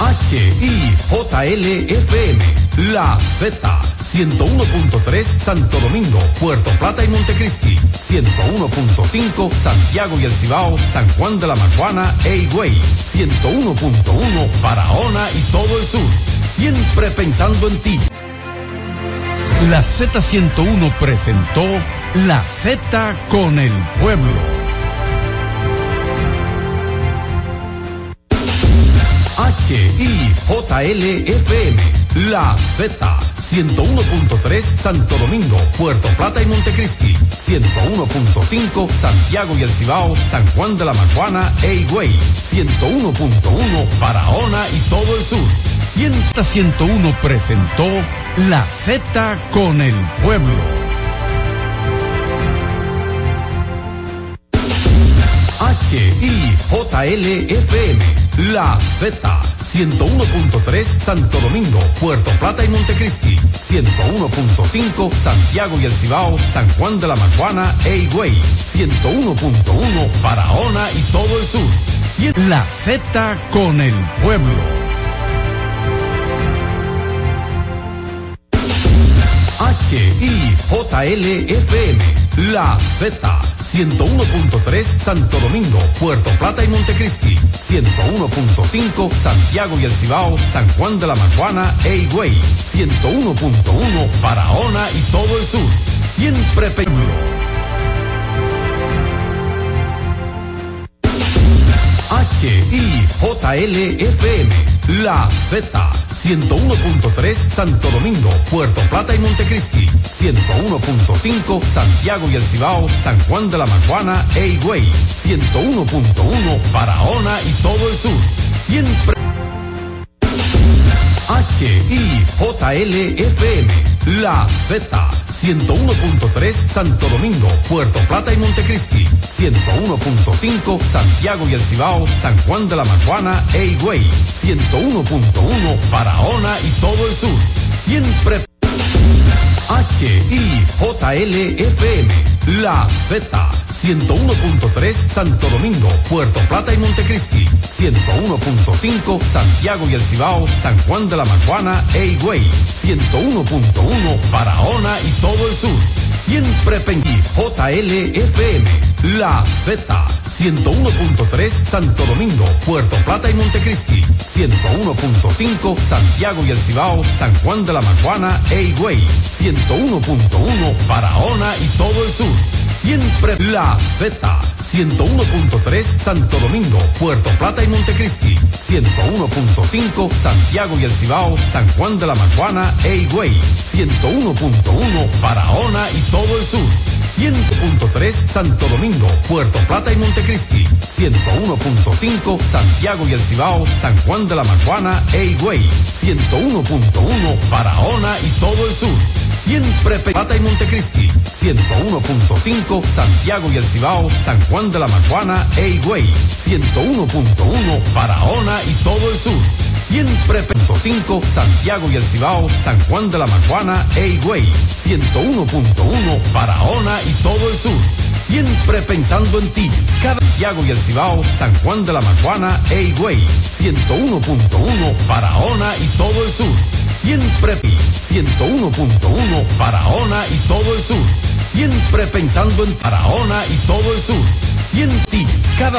H-I-J-L-F-M, La Z, 101.3 Santo Domingo, Puerto Plata y Montecristi, 101.5 Santiago y El Cibao, San Juan de la Maguana e Higüey, 101.1 Barahona y todo el sur. Siempre pensando en ti. La Z101 presentó La Z con el pueblo.
HIJLFM, La Z, 101.3 Santo Domingo, Puerto Plata y Montecristi, 101.5 Santiago y El Cibao, San Juan de la Maguana e Higüey, 101.1 Barahona y todo el sur. 101 presentó La Z con el pueblo. HIJLFM, La Z, 101.3 Santo Domingo, Puerto Plata y Montecristi, 101.5 Santiago y El Cibao, San Juan de la Maguana e Higüey, 101.1 Barahona y todo el sur. La Z con el pueblo. HIJLFM, La Z, 101.3 Santo Domingo, Puerto Plata y Montecristi, 101.5 Santiago y El Cibao, San Juan de la Maguana e Higüey, 101.1 Barahona y todo el sur. Siempre pueblo. HIJLFM, La Z, 101.3 Santo Domingo, Puerto Plata y Montecristi, 101.5 Santiago y El Cibao, San Juan de la Maguana e Higüey, 101.1 Barahona y todo el sur. Siempre HIJLFM, La Z, 101.3 Santo Domingo, Puerto Plata y Montecristi, 101.5 Santiago y El Cibao, San Juan de la Maguana e Higüey, 101.1 Barahona y todo el sur. Siempre HIJLFM, La Z, 101.3 Santo Domingo, Puerto Plata y Montecristi, 101.5 Santiago y El Cibao, San Juan de la Maguana e Higüey, 101.1 Barahona y todo el sur. Siempre Penguí, JLFM, La Z, 101.3 Santo Domingo, Puerto Plata y Montecristi, 101.5 Santiago y El Cibao, San Juan de la Maguana e Higüey, 101.1 Barahona y todo el sur. Siempre La Z, 101.3 Santo Domingo, Puerto Plata y Montecristi, 101.5 Santiago y El Cibao, San Juan de la Maguana e Higüey, 101.1 Barahona y todo el sur. 100.3 Santo Domingo, Puerto Plata y Montecristi, 101.5 Santiago y El Cibao, San Juan de la Maguana e Higüey, 101.1 Barahona y todo el sur. Siempre Plata y Montecristi, 101.5 Santiago y El Cibao, San Juan de la Maguana e Higüey, 101.1 Barahona y todo el sur. Siempre 5 Santiago y El Cibao, San Juan de la Maguana e Higüey, 101.1 Barahona y todo el sur. Siempre pensando en ti, cada Santiago y El Cibao, San Juan de la Maguana e Higüey, 101.1 Barahona y todo el sur. Siempre 101.1 Barahona y todo el sur. Siempre pensando en Barahona y todo el sur. 100 ti, cada